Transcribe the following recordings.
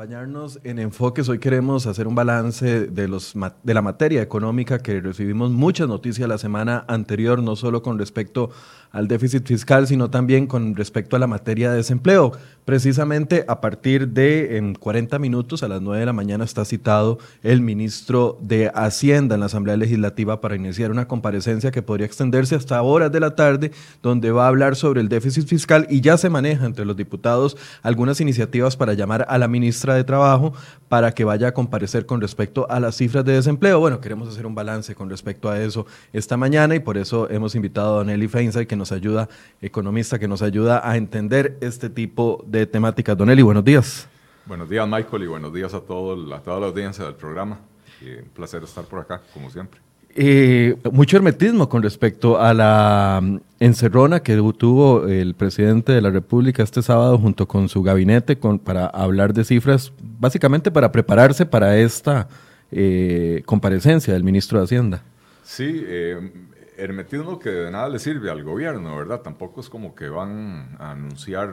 acompañarnos en Enfoques. Hoy queremos hacer un balance de, los, de la materia económica que recibimos muchas noticias la semana anterior, no solo con respecto al déficit fiscal, sino también con respecto a la materia de desempleo. Precisamente a partir de en 40 minutos, a las 9 de la mañana, está citado el ministro de Hacienda en la Asamblea Legislativa para iniciar una comparecencia que podría extenderse hasta horas de la tarde, donde va a hablar sobre el déficit fiscal y ya se maneja entre los diputados algunas iniciativas para llamar a la ministra de Trabajo para que vaya a comparecer con respecto a las cifras de desempleo. Bueno, queremos hacer un balance con respecto a eso esta mañana y por eso hemos invitado a Nelly Feinstein, que nos ayuda, economista, que nos ayuda a entender este tipo de temáticas. Don Eli, buenos días. Buenos días, Michael, y buenos días a, todo, a toda la audiencia del programa. un placer estar por acá, como siempre. Eh, mucho hermetismo con respecto a la mm, encerrona que tuvo el presidente de la República este sábado junto con su gabinete para hablar de cifras, básicamente para prepararse para esta eh, comparecencia del ministro de Hacienda. Sí, eh, hermetismo que de nada le sirve al gobierno, ¿verdad? Tampoco es como que van a anunciar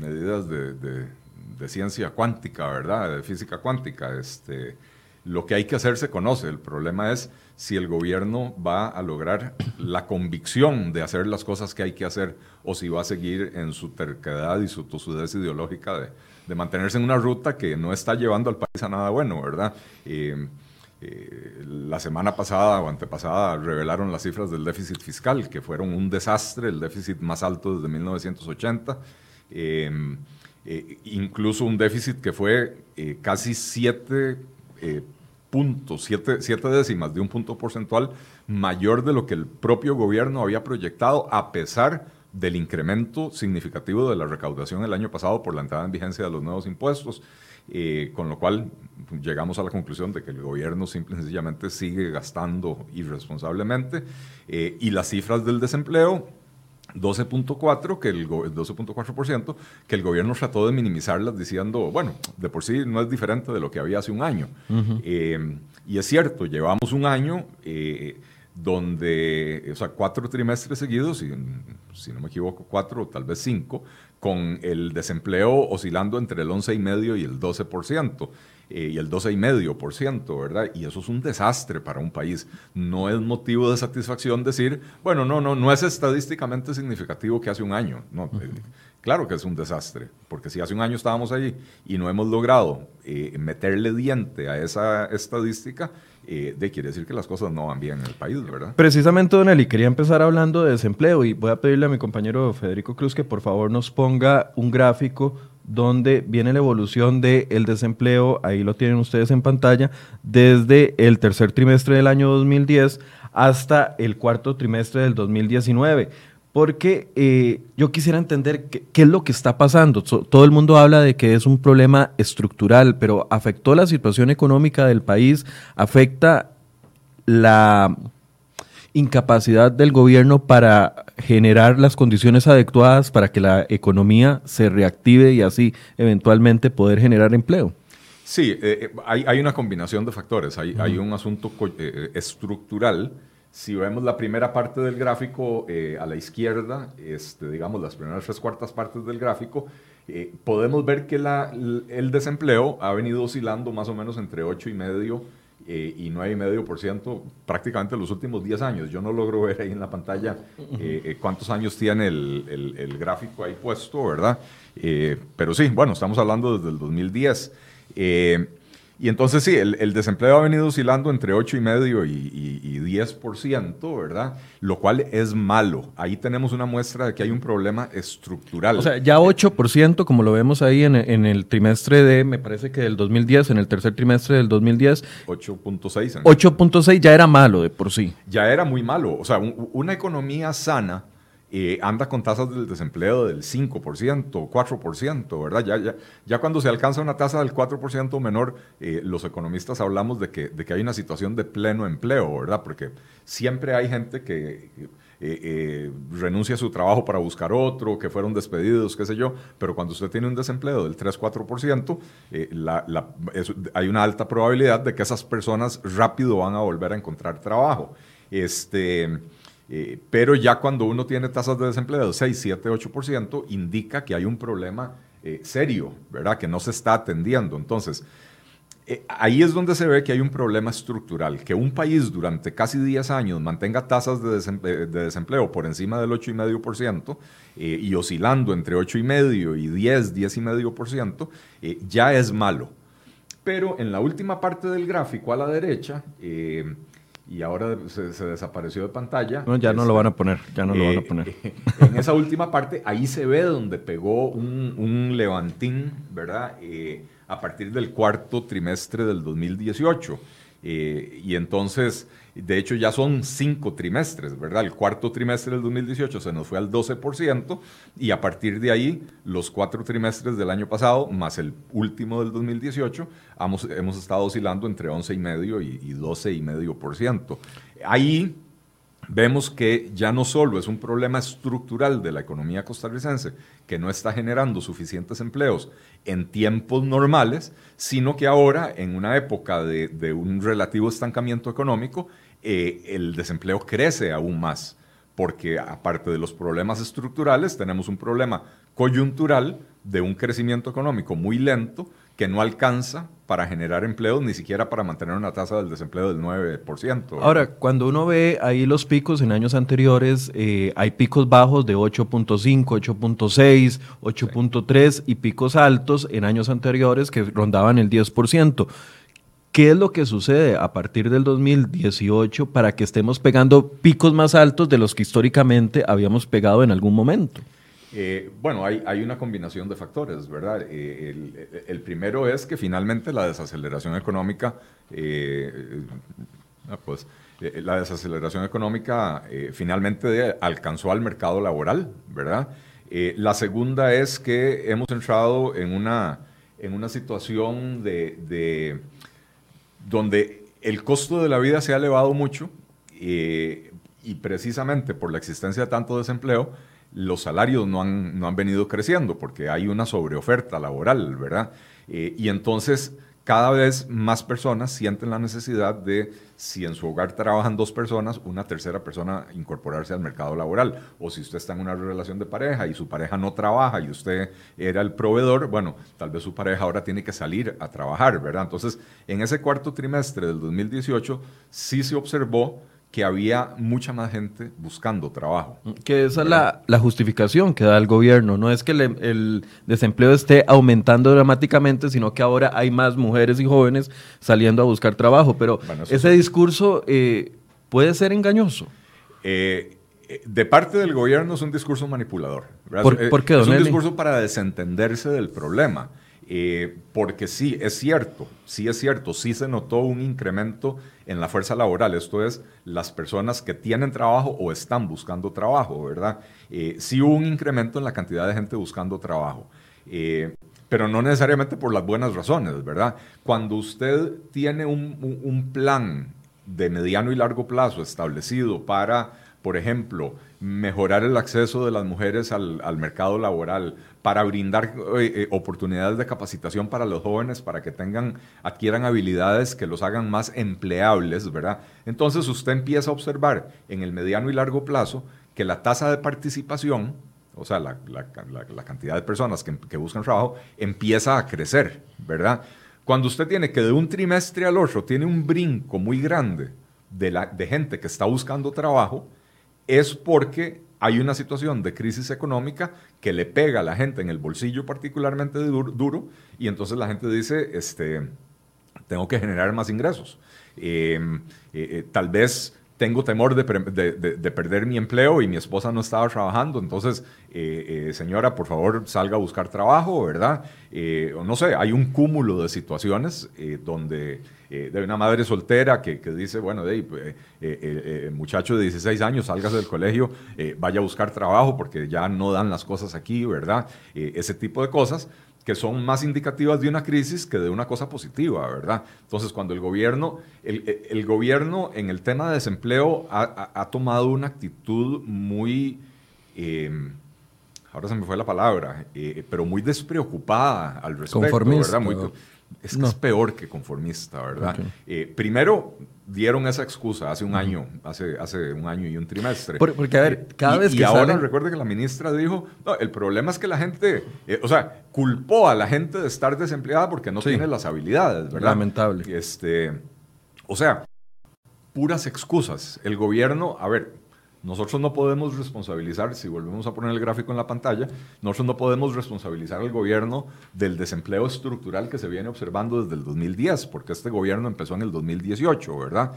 medidas de, de, ciencia cuántica, ¿verdad? De física cuántica. Este, lo que hay que hacer se conoce, el problema es si el gobierno va a lograr la convicción de hacer las cosas que hay que hacer o si va a seguir en su terquedad y su tosudez ideológica de, mantenerse en una ruta que no está llevando al país a nada bueno, ¿verdad? Eh, eh, la semana pasada o antepasada revelaron las cifras del déficit fiscal, que fueron un desastre, el déficit más alto desde 1980. Eh, incluso un déficit que fue casi siete eh, siete, décimas de un punto porcentual mayor de lo que el propio gobierno había proyectado, a pesar del incremento significativo de la recaudación el año pasado por la entrada en vigencia de los nuevos impuestos, eh, con lo cual llegamos a la conclusión de que el gobierno simple y sencillamente sigue gastando irresponsablemente eh, y las cifras del desempleo 12.4 que el 12.4% que el gobierno trató de minimizarlas diciendo, bueno, de por sí no es diferente de lo que había hace un año. Eh, y es cierto, llevamos un año eh, donde, o sea, cuatro trimestres seguidos, si, si no me equivoco, cuatro o tal vez cinco, con el desempleo oscilando entre el 11,5 y el 12%. Eh, y el 12,5%, ¿verdad? Y eso es un desastre para un país. No es motivo de satisfacción decir, bueno, no, no, no es estadísticamente significativo que hace un año. No, eh, claro que es un desastre, porque si hace un año estábamos ahí y no hemos logrado eh, meterle diente a esa estadística, de quiere decir que las cosas no van bien en el país, ¿verdad? Precisamente, Don Eli, quería empezar hablando de desempleo y voy a pedirle a mi compañero Federico Cruz que por favor nos ponga un gráfico donde viene la evolución del desempleo, ahí lo tienen ustedes en pantalla, desde el tercer trimestre del año 2010 hasta el cuarto trimestre del 2019. Porque eh, yo quisiera entender qué, qué, es lo que está pasando. todo el mundo habla de que es un problema estructural, pero afectó la situación económica del país, afecta la incapacidad del gobierno para generar las condiciones adecuadas para que la economía se reactive y así eventualmente poder generar empleo. Sí, eh, eh, hay, una combinación de factores. Hay, un asunto eh, estructural. Si vemos la primera parte del gráfico a la izquierda, este, digamos las primeras tres cuartas partes del gráfico, podemos ver que la, el desempleo ha venido oscilando más o menos entre 8 y eh, y 9,5% prácticamente los últimos 10 años. Yo no logro ver ahí en la pantalla eh, eh, cuántos años tiene el, el, gráfico ahí puesto, ¿verdad? pero sí, bueno, estamos hablando desde el 2010. Y entonces sí, el, desempleo ha venido oscilando entre 8,5 y, y, y 10%, ¿verdad? Lo cual es malo. Ahí tenemos una muestra de que hay un problema estructural. O sea, ya 8%, como lo vemos ahí en, el trimestre de, me parece que del 2010, en el tercer trimestre del 2010. 8.6. 8.6 ya era malo de por sí. Ya era muy malo. O sea, una economía sana eh, anda con tasas del desempleo del 5%, 4%, ¿verdad? Ya, ya, ya cuando se alcanza una tasa del 4% menor, eh, los economistas hablamos de que, de que hay una situación de pleno empleo, ¿verdad? Porque siempre hay gente que... Eh, renuncia a su trabajo para buscar otro, que fueron despedidos, qué sé yo, pero cuando usted tiene un desempleo del 3-4%, la, hay una alta probabilidad de que esas personas rápido van a volver a encontrar trabajo. Este, pero ya cuando uno tiene tasas de desempleo de 6, 7, 8%, indica que hay un problema serio, ¿verdad? Que no se está atendiendo. Entonces, eh, ahí es donde se ve que hay un problema estructural, que un país durante casi 10 años mantenga tasas de, eh, desempleo, por encima del 8,5% eh, y oscilando entre 8,5% y 10, 10,5%, eh, ya es malo. Pero en la última parte del gráfico a la derecha, y ahora se, desapareció de pantalla. No, ya no lo van a poner, ya no lo van a poner. en esa última parte, ahí se ve donde pegó un, un levantín, ¿verdad? a partir del cuarto trimestre del 2018. Eh, y entonces, de hecho, ya son cinco trimestres, ¿verdad? El cuarto trimestre del 2018 se nos fue al 12% y a partir de ahí, los cuatro trimestres del año pasado, más el último del 2018, hemos, hemos estado oscilando entre 11,5 y, y 12,5%. Ahí vemos que ya no solo es un problema estructural de la economía costarricense, que no está generando suficientes empleos en tiempos normales, sino que ahora, en una época de, un relativo estancamiento económico, eh, el desempleo crece aún más, porque aparte de los problemas estructurales, tenemos un problema coyuntural de un crecimiento económico muy lento que no alcanza para generar empleos, ni siquiera para mantener una tasa del desempleo del 9%. Ahora, cuando uno ve ahí los picos en años anteriores, eh, hay picos bajos de 8.5, 8.6, 8.3 y picos altos en años anteriores que rondaban el 10%. ¿Qué es lo que sucede a partir del 2018 para que estemos pegando picos más altos de los que históricamente habíamos pegado en algún momento? Eh, bueno, hay, una combinación de factores, ¿verdad? Eh, el, primero es que finalmente la desaceleración económica, eh, pues, la desaceleración económica finalmente alcanzó al mercado laboral, ¿verdad? la segunda es que hemos entrado en una, en una situación de donde el costo de la vida se ha elevado mucho y precisamente por la existencia de tanto desempleo, los salarios no han, no han venido creciendo porque hay una sobreoferta laboral, ¿verdad? Eh, y entonces cada vez más personas sienten la necesidad de, si en su hogar trabajan dos personas, una tercera persona incorporarse al mercado laboral. O si usted está en una relación de pareja y su pareja no trabaja y usted era el proveedor, bueno, tal vez su pareja ahora tiene que salir a trabajar, ¿verdad? Entonces, en ese cuarto trimestre del 2018 sí se observó que había mucha más gente buscando trabajo. Que esa es la, justificación que da el gobierno. No es que el desempleo esté aumentando dramáticamente, sino que ahora hay más mujeres y jóvenes saliendo a buscar trabajo. Pero ese discurso eh, puede ser engañoso. Eh, eh, de parte del gobierno es un discurso manipulador. ¿Por, qué, es un discurso para desentenderse del problema. Eh, porque sí, es cierto, sí es cierto, sí se notó un incremento en la fuerza laboral, esto es, las personas que tienen trabajo o están buscando trabajo, ¿verdad? Eh, sí hubo un incremento en la cantidad de gente buscando trabajo, eh, pero no necesariamente por las buenas razones, ¿verdad? Cuando usted tiene un plan de mediano y largo plazo establecido para, por ejemplo, mejorar el acceso de las mujeres al, mercado laboral, para brindar eh, eh, oportunidades de capacitación para los jóvenes, para que tengan, adquieran habilidades que los hagan más empleables, ¿verdad? Entonces usted empieza a observar en el mediano y largo plazo que la tasa de participación, o sea, la, cantidad de personas que, buscan trabajo, empieza a crecer, ¿verdad? Cuando usted tiene que de un trimestre al otro tiene un brinco muy grande de, la, de gente que está buscando trabajo, es porque hay una situación de crisis económica que le pega a la gente en el bolsillo particularmente duro, y entonces la gente dice, este, tengo que generar más ingresos. Em, eh, eh, tal vez tengo temor de, perder mi empleo y mi esposa no estaba trabajando, entonces, eh, señora, por favor, salga a buscar trabajo, ¿verdad? o no sé, hay un cúmulo de situaciones donde eh, de una madre soltera que, dice, bueno, de, pues, eh, eh, muchacho de 16 años, salgas del colegio, vaya a buscar trabajo porque ya no dan las cosas aquí, ¿verdad? ese tipo de cosas que son más indicativas de una crisis que de una cosa positiva, ¿verdad? Entonces, cuando el gobierno, el, gobierno en el tema de desempleo ha, tomado una actitud muy, em, ahora se me fue la palabra, eh, pero muy despreocupada al respecto, ¿verdad? Muy, es que es peor que conformista, ¿verdad? Eh, primero, dieron esa excusa hace un año, hace, hace un año y un trimestre. porque, a ver, cada vez que Y ahora recuerde que la ministra dijo, no, el problema es que la gente, eh, o sea, culpó a la gente de estar desempleada porque no tiene las habilidades, ¿verdad? Lamentable. Este, o sea, puras excusas. El gobierno, a ver, nosotros no podemos responsabilizar, si volvemos a poner el gráfico en la pantalla, nosotros no podemos responsabilizar al gobierno del desempleo estructural que se viene observando desde el 2010, porque este gobierno empezó en el 2018, ¿verdad?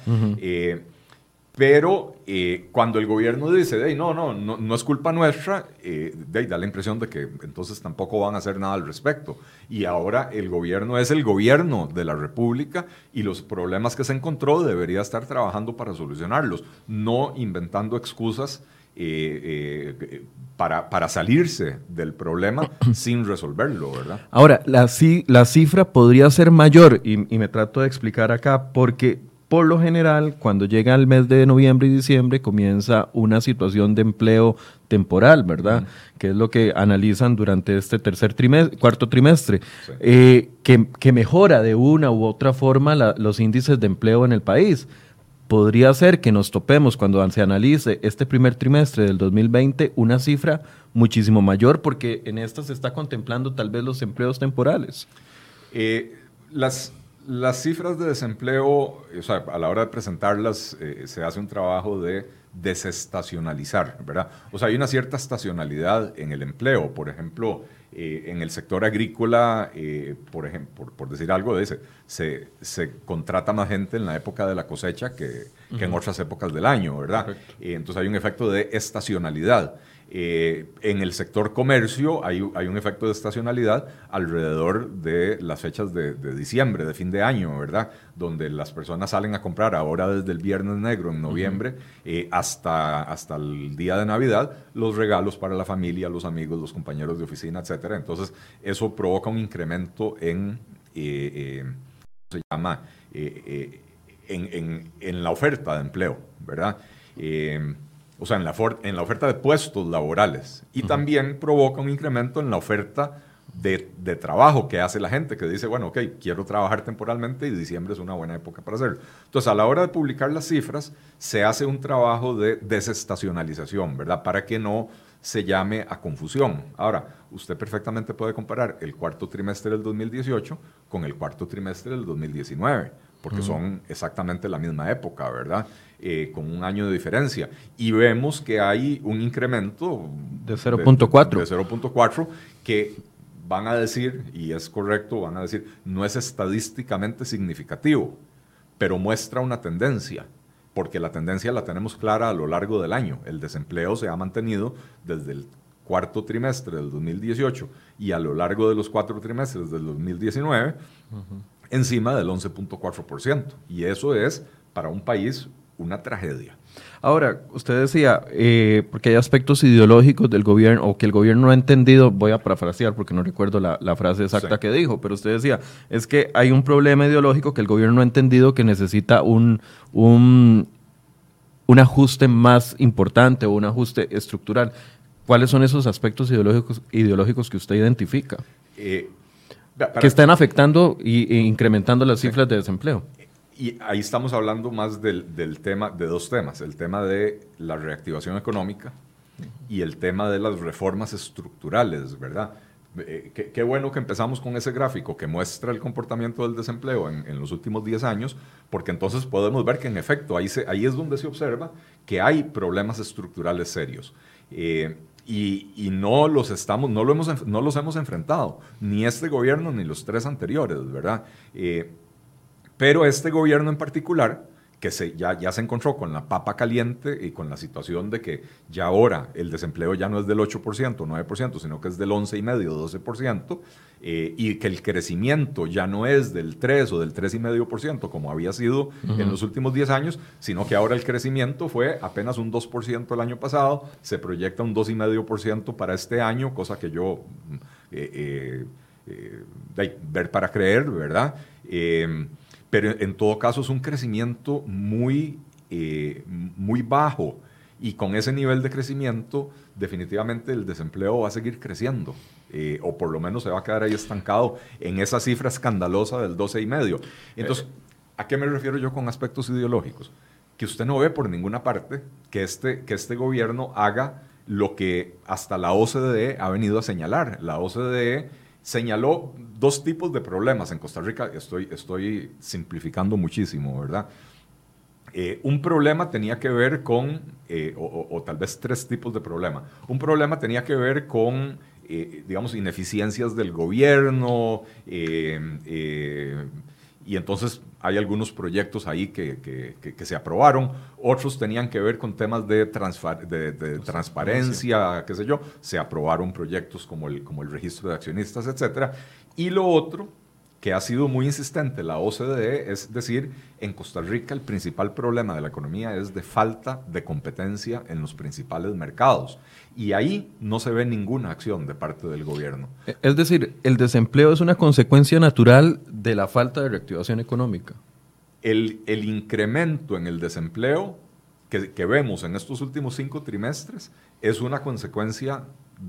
Pero eh, cuando el gobierno dice, no, no, no, no es culpa nuestra, eh, da la impresión de que entonces tampoco van a hacer nada al respecto. Y ahora el gobierno es el gobierno de la República y los problemas que se encontró debería estar trabajando para solucionarlos, no inventando excusas eh, para, para, salirse del problema sin resolverlo, ¿verdad? Ahora, la, la cifra podría ser mayor, y, y me trato de explicar acá, porque por lo general, cuando llega el mes de noviembre y diciembre, comienza una situación de empleo temporal, ¿verdad? Que es lo que analizan durante este tercer trimestre, cuarto trimestre, eh, que, mejora de una u otra forma los índices de empleo en el país. Podría ser que nos topemos cuando se analice este primer trimestre del 2020 una cifra muchísimo mayor porque en esta se está contemplando tal vez los empleos temporales. Eh, las las cifras de desempleo, o sea, a la hora de presentarlas, eh, se hace un trabajo de desestacionalizar, ¿verdad? O sea, hay una cierta estacionalidad en el empleo. Por ejemplo, eh, en el sector agrícola, eh, por, ejemplo, por, decir algo, de se, se, contrata más gente en la época de la cosecha que, en otras épocas del año, ¿verdad? entonces hay un efecto de estacionalidad. Eh, en el sector comercio hay, un efecto de estacionalidad alrededor de las fechas de, diciembre, de fin de año, ¿verdad? Donde las personas salen a comprar ahora desde el Viernes Negro en noviembre eh, hasta, hasta el día de Navidad los regalos para la familia, los amigos, los compañeros de oficina, etc. Entonces eso provoca un incremento en, eh, se llama? En, en, la oferta de empleo, ¿verdad? O sea, en la, en la oferta de puestos laborales. Y también provoca un incremento en la oferta de, de, trabajo que hace la gente, que dice, bueno, ok, quiero trabajar temporalmente y diciembre es una buena época para hacerlo. Entonces, a la hora de publicar las cifras, se hace un trabajo de desestacionalización, ¿verdad? Para que no se llame a confusión. Ahora, usted perfectamente puede comparar el cuarto trimestre del 2018 con el cuarto trimestre del 2019, porque son exactamente la misma época, ¿verdad? Eh, con un año de diferencia. Y vemos que hay un incremento de 0.4. De, 0.4 que van a decir, y es correcto, van a decir, no es estadísticamente significativo, pero muestra una tendencia, porque la tendencia la tenemos clara a lo largo del año. El desempleo se ha mantenido desde el cuarto trimestre del 2018 y a lo largo de los cuatro trimestres del 2019 encima del 11.4%. Y eso es para un país una tragedia. Ahora, usted decía, eh, porque hay aspectos ideológicos del gobierno, o que el gobierno no ha entendido, voy a parafrasear porque no recuerdo la, frase exacta que dijo, pero usted decía, es que hay un problema ideológico que el gobierno no ha entendido que necesita un, un, un ajuste más importante o un ajuste estructural. ¿Cuáles son esos aspectos ideológicos, ideológicos que usted identifica? Eh, que están afectando e incrementando las cifras de desempleo. Y ahí estamos hablando más del, del, tema, de dos temas, el tema de la reactivación económica y el tema de las reformas estructurales, ¿verdad? Eh, qué, bueno que empezamos con ese gráfico que muestra el comportamiento del desempleo en, en, los últimos 10 años, porque entonces podemos ver que en efecto ahí, se, ahí es donde se observa que hay problemas estructurales serios. Eh, y, y, no los estamos, no, lo hemos, no los hemos enfrentado, ni este gobierno ni los tres anteriores, ¿verdad? Eh, pero este gobierno en particular, que se, ya, ya se encontró con la papa caliente y con la situación de que ya ahora el desempleo ya no es del 8%, 9%, sino que es del 11,5%, 12%, eh, y que el crecimiento ya no es del 3 o del 3,5% como había sido en los últimos 10 años, sino que ahora el crecimiento fue apenas un 2% el año pasado, se proyecta un 2,5% para este año, cosa que yo eh, eh, ver para creer, ¿verdad? Pero en todo caso es un crecimiento muy, eh, muy bajo y con ese nivel de crecimiento definitivamente el desempleo va a seguir creciendo, eh, o por lo menos se va a quedar ahí estancado en esa cifra escandalosa del 12 y medio. Entonces, ¿a qué me refiero yo con aspectos ideológicos? Que usted no ve por ninguna parte que este, que este gobierno haga lo que hasta la OCDE ha venido a señalar. La OCDE señaló dos tipos de problemas en Costa Rica, estoy, estoy simplificando muchísimo, ¿verdad? Eh, un problema tenía que ver con, eh, o, tal vez tres tipos de problema. Un problema tenía que ver con, eh, digamos, ineficiencias del gobierno, y entonces hay algunos proyectos ahí que, se aprobaron, otros tenían que ver con temas de, de, transparencia, qué sé yo, se aprobaron proyectos como el, como el registro de accionistas, etcétera. Y lo otro que ha sido muy insistente la OCDE, es decir, en Costa Rica el principal problema de la economía es de falta de competencia en los principales mercados. Y ahí no se ve ninguna acción de parte del gobierno. Es decir, el desempleo es una consecuencia natural de la falta de reactivación económica. El, el incremento en el desempleo que, que vemos en estos últimos cinco trimestres es una consecuencia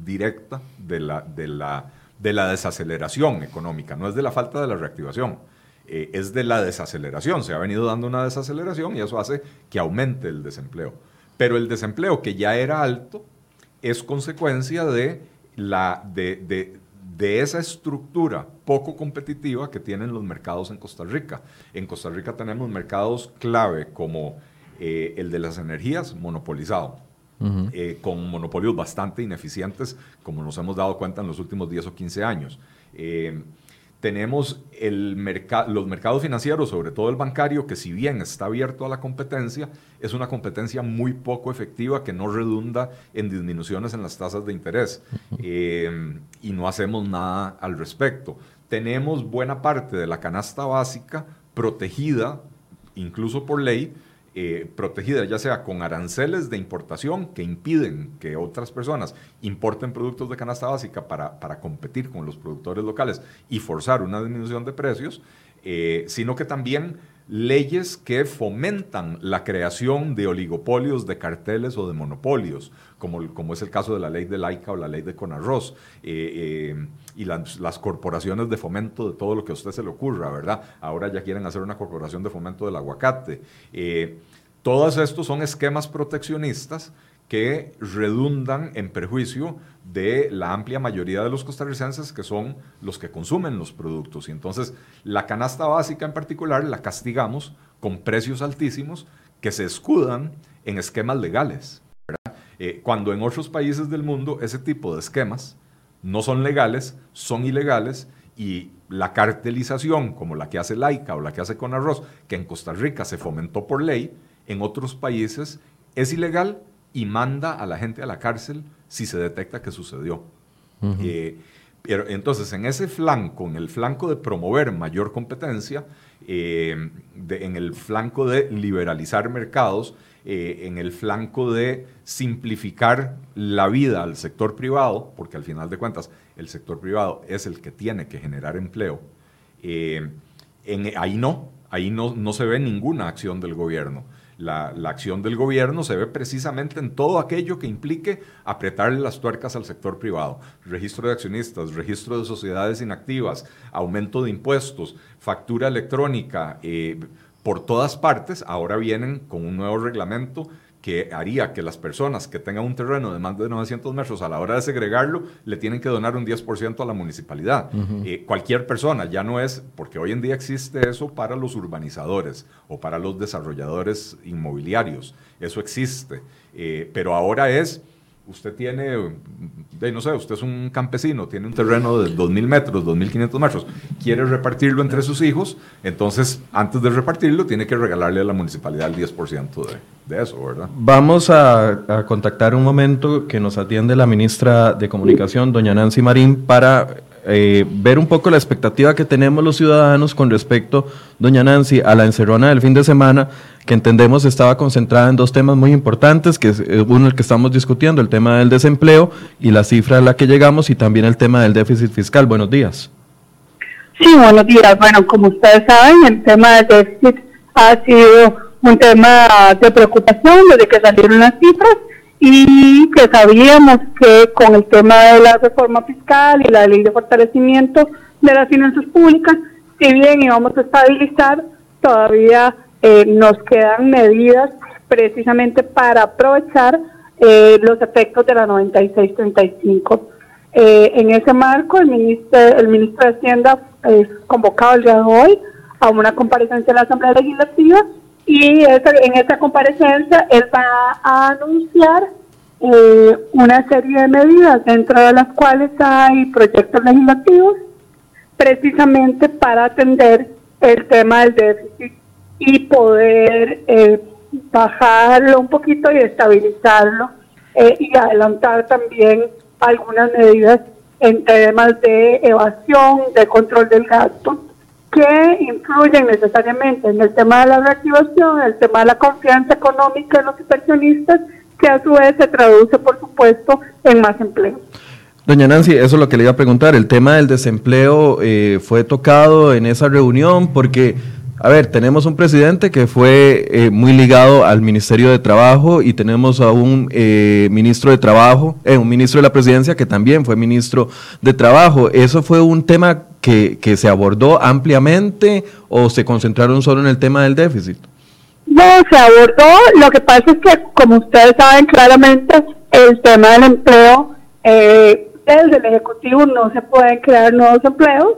directa de la, de la de la desaceleración económica, no es de la falta de la reactivación, eh, es de la desaceleración. Se ha venido dando una desaceleración y eso hace que aumente el desempleo. Pero el desempleo que ya era alto es consecuencia de, la, de, esa estructura poco competitiva que tienen los mercados en Costa Rica. En Costa Rica tenemos mercados clave como eh, el de las energías monopolizado eh, con monopolios bastante ineficientes, como nos hemos dado cuenta en los últimos 10 o 15 años. Eh, tenemos el los mercados financieros, sobre todo el bancario, que si bien está abierto a la competencia, es una competencia muy poco efectiva que no redunda en disminuciones en las tasas de interés eh, y no hacemos nada al respecto. Tenemos buena parte de la canasta básica protegida, incluso por ley, eh, protegida, ya sea con aranceles de importación que impiden que otras personas importen productos de canasta básica para, para competir con los productores locales y forzar una disminución de precios, eh, sino que también leyes que fomentan la creación de oligopolios, de carteles o de monopolios, como, como es el caso de la ley de Laica o la ley de Conarroz, eh, eh, y las, corporaciones de fomento de todo lo que a usted se le ocurra, ¿verdad? Ahora ya quieren hacer una corporación de fomento del aguacate. Eh, todos estos son esquemas proteccionistas que redundan en perjuicio de la amplia mayoría de los costarricenses que son los que consumen los productos. Y entonces la canasta básica en particular la castigamos con precios altísimos que se escudan en esquemas legales. Eh, cuando en otros países del mundo ese tipo de esquemas no son legales, son ilegales y la cartelización como la que hace Laica o la que hace con arroz, que en Costa Rica se fomentó por ley, en otros países es ilegal y manda a la gente a la cárcel si se detecta que sucedió. Eh, pero entonces, en ese flanco, en el flanco de promover mayor competencia, eh, en el flanco de liberalizar mercados, eh, en el flanco de simplificar la vida al sector privado, porque al final de cuentas el sector privado es el que tiene que generar empleo, en, ahí no, ahí no, no se ve ninguna acción del gobierno. La, acción del gobierno se ve precisamente en todo aquello que implique apretarle las tuercas al sector privado. Registro de accionistas, registro de sociedades inactivas, aumento de impuestos, factura electrónica, eh, por todas partes. Ahora vienen con un nuevo reglamento que haría que las personas que tengan un terreno de más de 900 metros a la hora de segregarlo le tienen que donar un 10% a la municipalidad. Eh, cualquier persona, ya no es, porque hoy en día existe eso para los urbanizadores o para los desarrolladores inmobiliarios, eso existe, eh, pero ahora es usted tiene, no sé, usted es un campesino, tiene un terreno de 2.000 metros, 2.500 metros, quiere repartirlo entre sus hijos, entonces antes de repartirlo tiene que regalarle a la municipalidad el 10% de, de, eso, ¿verdad? Vamos a, contactar un momento que nos atiende la ministra de Comunicación, doña Nancy Marín, para eh, ver un poco la expectativa que tenemos los ciudadanos con respecto, doña Nancy, a la encerrona del fin de semana que entendemos estaba concentrada en dos temas muy importantes, que es eh, uno el que estamos discutiendo, el tema del desempleo y la cifra a la que llegamos, y también el tema del déficit fiscal. Buenos días. Sí, buenos días. Bueno, como ustedes saben, el tema del déficit ha sido un tema de preocupación desde que salieron las cifras y que sabíamos que con el tema de la reforma fiscal y la ley de fortalecimiento de las finanzas públicas, si bien íbamos a estabilizar, todavía eh, nos quedan medidas precisamente para aprovechar eh, los efectos de la 9635. Eh, en ese marco, el ministro, el ministro de Hacienda es convocado el día de hoy a una comparecencia en la Asamblea Legislativa y en esta comparecencia él va a anunciar eh, una serie de medidas, dentro de las cuales hay proyectos legislativos, precisamente para atender el tema del déficit y poder eh, bajarlo un poquito y estabilizarlo eh, y adelantar también algunas medidas en temas de evasión, de control del gasto, que influyen necesariamente en el tema de la reactivación, el tema de la confianza económica de los inversionistas, que a su vez se traduce, por supuesto, en más empleo. Doña Nancy, eso es lo que le iba a preguntar. El tema del desempleo eh, fue tocado en esa reunión porque a ver, tenemos un presidente que fue eh, muy ligado al Ministerio de Trabajo y tenemos a un eh, ministro de Trabajo, eh, un ministro de la Presidencia que también fue ministro de Trabajo. ¿Eso fue un tema que, que se abordó ampliamente o se concentraron solo en el tema del déficit? No, se abordó. Lo que pasa es que, como ustedes saben claramente, el tema del empleo, desde el Ejecutivo no se pueden crear nuevos empleos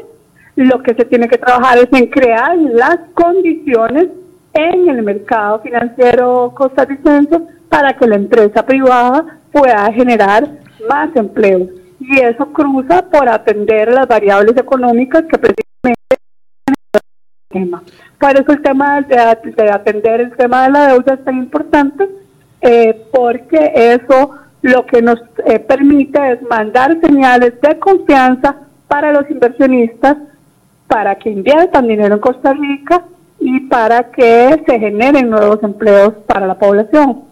lo que se tiene que trabajar es en crear las condiciones en el mercado financiero costarricense para que la empresa privada pueda generar más empleo. Y eso cruza por atender las variables económicas que precisamente el tema. Por eso el tema de, atender el tema de la deuda es tan importante, eh, porque eso lo que nos eh, permite es mandar señales de confianza para los inversionistas para que inviertan dinero en Costa Rica y para que se generen nuevos empleos para la población.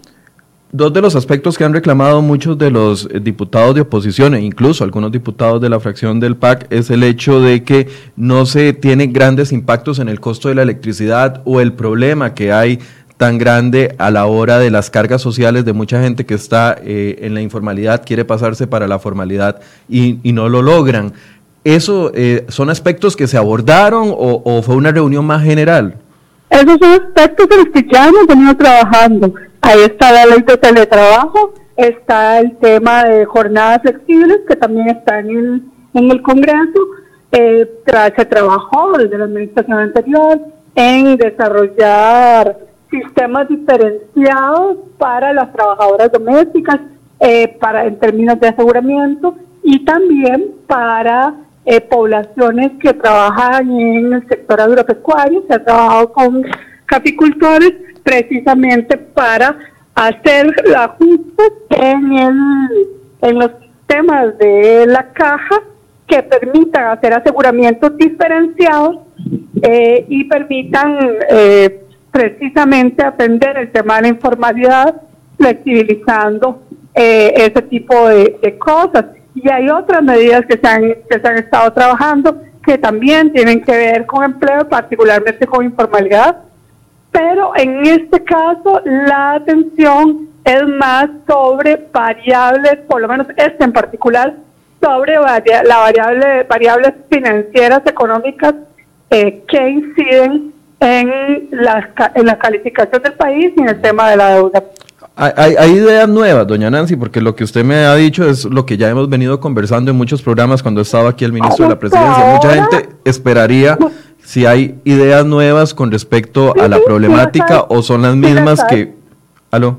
Dos de los aspectos que han reclamado muchos de los eh, diputados de oposición e incluso algunos diputados de la fracción del PAC es el hecho de que no se tienen grandes impactos en el costo de la electricidad o el problema que hay tan grande a la hora de las cargas sociales de mucha gente que está eh, en la informalidad, quiere pasarse para la formalidad y, y no lo logran. ¿Eso eh, son aspectos que se abordaron o, fue una reunión más general? Esos son aspectos en los que ya hemos venido trabajando. Ahí está la ley de teletrabajo, está el tema de jornadas flexibles, que también está en el, en el Congreso. Eh, se trabajó desde la administración anterior en desarrollar sistemas diferenciados para las trabajadoras domésticas, eh, para en términos de aseguramiento y también para eh, poblaciones que trabajan en el sector agropecuario, se ha trabajado con capicultores precisamente para hacer ajustes en, el, en los temas de la caja que permitan hacer aseguramientos diferenciados eh, y permitan eh, precisamente atender el tema de la informalidad, flexibilizando ese tipo de cosas. Y hay otras medidas que se han, que se han estado trabajando que también tienen que ver con empleo, particularmente con informalidad. Pero en este caso la atención es más sobre variables, por lo menos este en particular, sobre la variable, variables financieras económicas eh, que inciden en la, en la calificación del país y en el tema de la deuda. Hay, ideas nuevas, doña Nancy, porque lo que usted me ha dicho es lo que ya hemos venido conversando en muchos programas cuando estaba aquí el ministro de la Presidencia. Mucha gente esperaría si hay ideas nuevas con respecto a la problemática o son las mismas que... ¿Aló?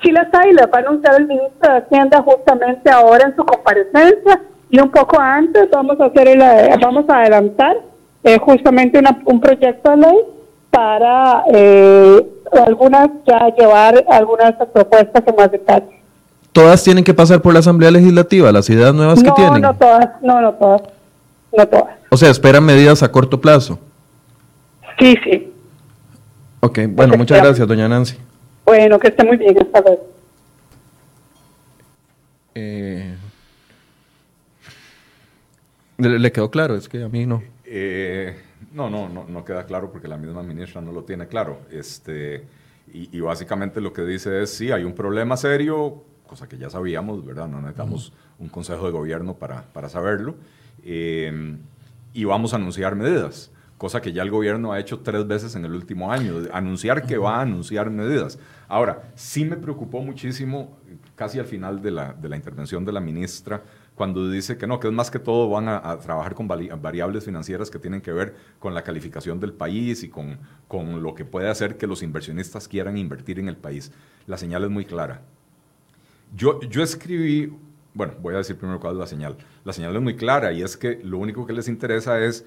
Sí las hay, las va a anunciar el ministro de Hacienda justamente ahora en su comparecencia y un poco antes vamos a hacer el, vamos a adelantar eh, justamente un proyecto de ley para eh, algunas ya llevar algunas propuestas en más detalle. ¿Todas tienen que pasar por la Asamblea Legislativa, las ideas nuevas que tienen? No, todas, no, no todas, no todas. O sea, esperan medidas a corto plazo. Sí, sí. Ok, bueno, muchas gracias, doña Nancy. Bueno, que esté muy bien, hasta luego. Eh, ¿le, quedó claro? Es que a mí no. Eh, no, no, no, no queda claro porque la misma ministra no lo tiene claro. Este, Y, básicamente lo que dice es, sí, hay un problema serio, cosa que ya sabíamos, ¿verdad? No necesitamos un consejo de gobierno para, para saberlo. Eh, y vamos a anunciar medidas, cosa que ya el gobierno ha hecho tres veces en el último año, anunciar que va a anunciar medidas. Ahora, sí me preocupó muchísimo, casi al final de la, de la intervención de la ministra, cuando dice que no, que es más que todo van a, trabajar con variables financieras que tienen que ver con la calificación del país y con, con lo que puede hacer que los inversionistas quieran invertir en el país. La señal es muy clara. Yo, yo escribí, bueno, voy a decir primero cuál es la señal. La señal es muy clara y es que lo único que les interesa es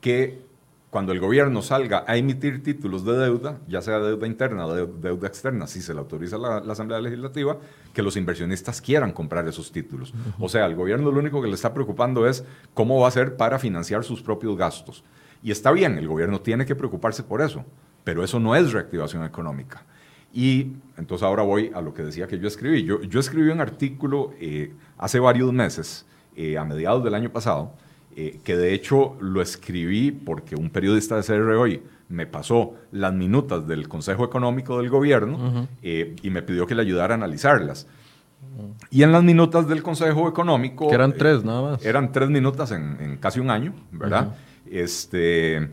que cuando el gobierno salga a emitir títulos de deuda, ya sea deuda interna o deuda externa, si se le autoriza la, Asamblea Legislativa, que los inversionistas quieran comprar esos títulos. O sea, al gobierno lo único que le está preocupando es cómo va a hacer para financiar sus propios gastos. Y está bien, el gobierno tiene que preocuparse por eso, pero eso no es reactivación económica. Y entonces ahora voy a lo que decía que yo escribí. Yo, yo escribí un artículo eh, hace varios meses, eh, a mediados del año pasado, eh, que de hecho lo escribí porque un periodista de CR Hoy me pasó las minutas del Consejo Económico del Gobierno eh, y me pidió que le ayudara a analizarlas. Y en las minutas del Consejo Económico... Que eran tres nada más. Eran tres minutas en, casi un año, ¿verdad? Este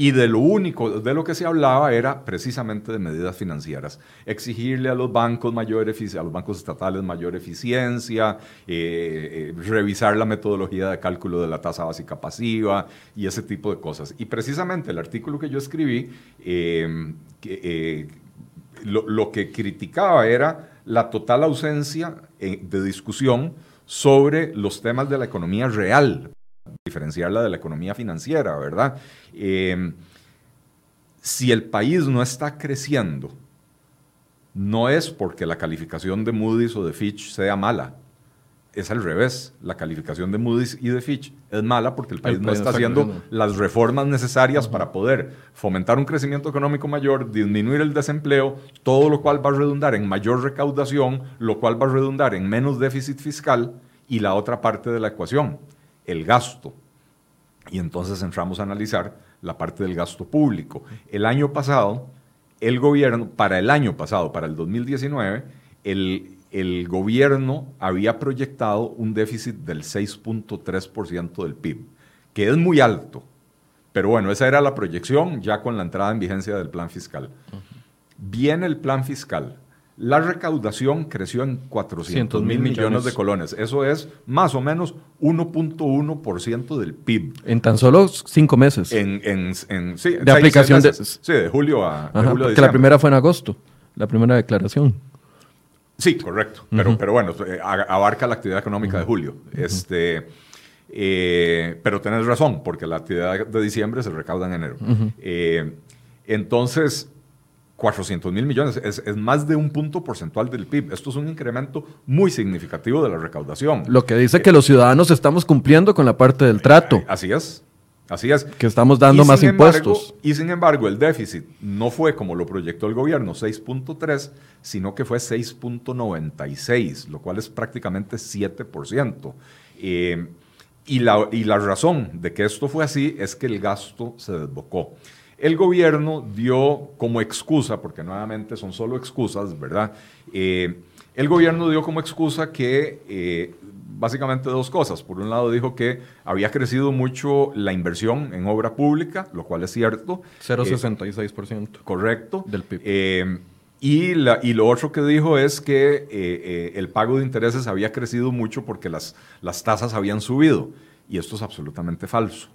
y de lo único de lo que se hablaba era precisamente de medidas financieras. Exigirle a los bancos mayor a los bancos estatales mayor eficiencia, eh, eh, revisar la metodología de cálculo de la tasa básica pasiva y ese tipo de cosas. Y precisamente el artículo que yo escribí, em, lo, lo, que criticaba era la total ausencia eh, de discusión sobre los temas de la economía real, diferenciarla de la economía financiera, ¿verdad? Eh, si el país no está creciendo, no es porque la calificación de Moody's o de Fitch sea mala, es al revés. La calificación de Moody's y de Fitch es mala porque el país, no está, haciendo las reformas necesarias para poder fomentar un crecimiento económico mayor, disminuir el desempleo, todo lo cual va a redundar en mayor recaudación, lo cual va a redundar en menos déficit fiscal y la otra parte de la ecuación, el gasto. Y entonces entramos a analizar la parte del gasto público. El año pasado, el gobierno, para el año pasado, para el 2019, el, el gobierno había proyectado un déficit del 6.3% del PIB, que es muy alto. Pero bueno, esa era la proyección ya con la entrada en vigencia del plan fiscal. Viene el plan fiscal la recaudación creció en 400 mil millones. de colones. Eso es más o menos 1.1% del PIB. En tan solo cinco meses. En, sí, de aplicación de... Sí, de julio a, Que la primera fue en agosto, la primera declaración. Sí, correcto. Pero, pero bueno, eh, abarca la actividad económica de julio. Este, eh, pero tenés razón, porque la actividad de diciembre se recauda en enero. Eh, entonces, 400 mil millones, es, más de un punto porcentual del PIB. Esto es un incremento muy significativo de la recaudación. Lo que dice que los ciudadanos estamos cumpliendo con la parte del trato. Eh, así es. Así es. Que estamos dando más impuestos. y sin embargo, el déficit no fue como lo proyectó el gobierno, 6.3, sino que fue 6.96, lo cual es prácticamente 7%. Eh, y, la, y la razón de que esto fue así es que el gasto se desbocó. El gobierno dio como excusa, porque nuevamente son solo excusas, ¿verdad? Eh, el gobierno dio como excusa que eh, básicamente dos cosas. Por un lado dijo que había crecido mucho la inversión en obra pública, lo cual es cierto. 0,66%. Eh, correcto. Del PIB. y, la, y, lo otro que dijo es que el pago de intereses había crecido mucho porque las, las tasas habían subido. Y esto es absolutamente falso.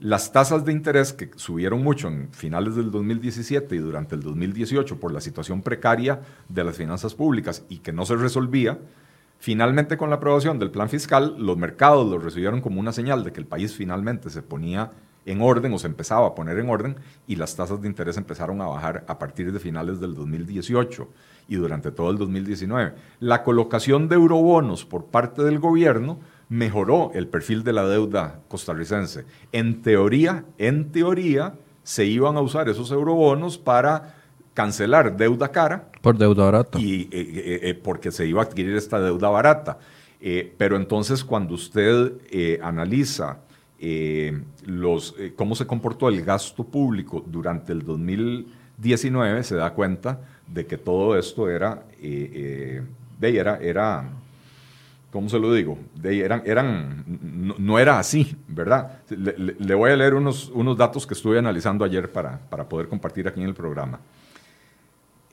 Las tasas de interés que subieron mucho en finales del 2017 y durante el 2018 por la situación precaria de las finanzas públicas y que no se resolvía, finalmente con la aprobación del plan fiscal, los mercados lo recibieron como una señal de que el país finalmente se ponía en orden o se empezaba a poner en orden y las tasas de interés empezaron a bajar a partir de finales del 2018 y durante todo el 2019. La colocación de eurobonos por parte del gobierno mejoró el perfil de la deuda costarricense. En teoría, en teoría, se iban a usar esos eurobonos para cancelar deuda cara. Por deuda barata. Y eh, eh, eh, porque se iba a adquirir esta deuda barata. pero entonces cuando usted analiza los, cómo se comportó el gasto público durante el 2000 2019 se da cuenta de que todo esto era, era, era ¿cómo se lo digo? De, eran, eran, no, era así, ¿verdad? Le, voy a leer unos, unos datos que estuve analizando ayer para, para poder compartir aquí en el programa.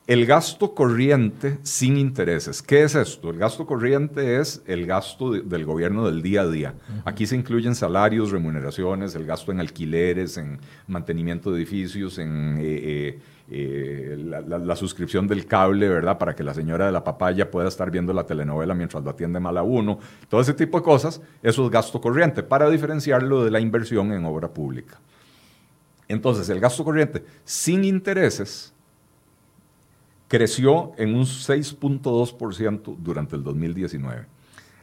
El gasto corriente sin intereses. ¿Qué es esto? El gasto corriente es el gasto del gobierno del día a día. Aquí se incluyen salarios, remuneraciones, el gasto en alquileres, en mantenimiento de edificios, en eh, eh, eh, la, suscripción del cable, ¿verdad? Para que la señora de la papaya pueda estar viendo la telenovela mientras lo atiende mal a uno. Todo ese tipo de cosas, eso es gasto corriente, para diferenciarlo de la inversión en obra pública. Entonces, el gasto corriente sin intereses creció en un 6.2% durante el 2019.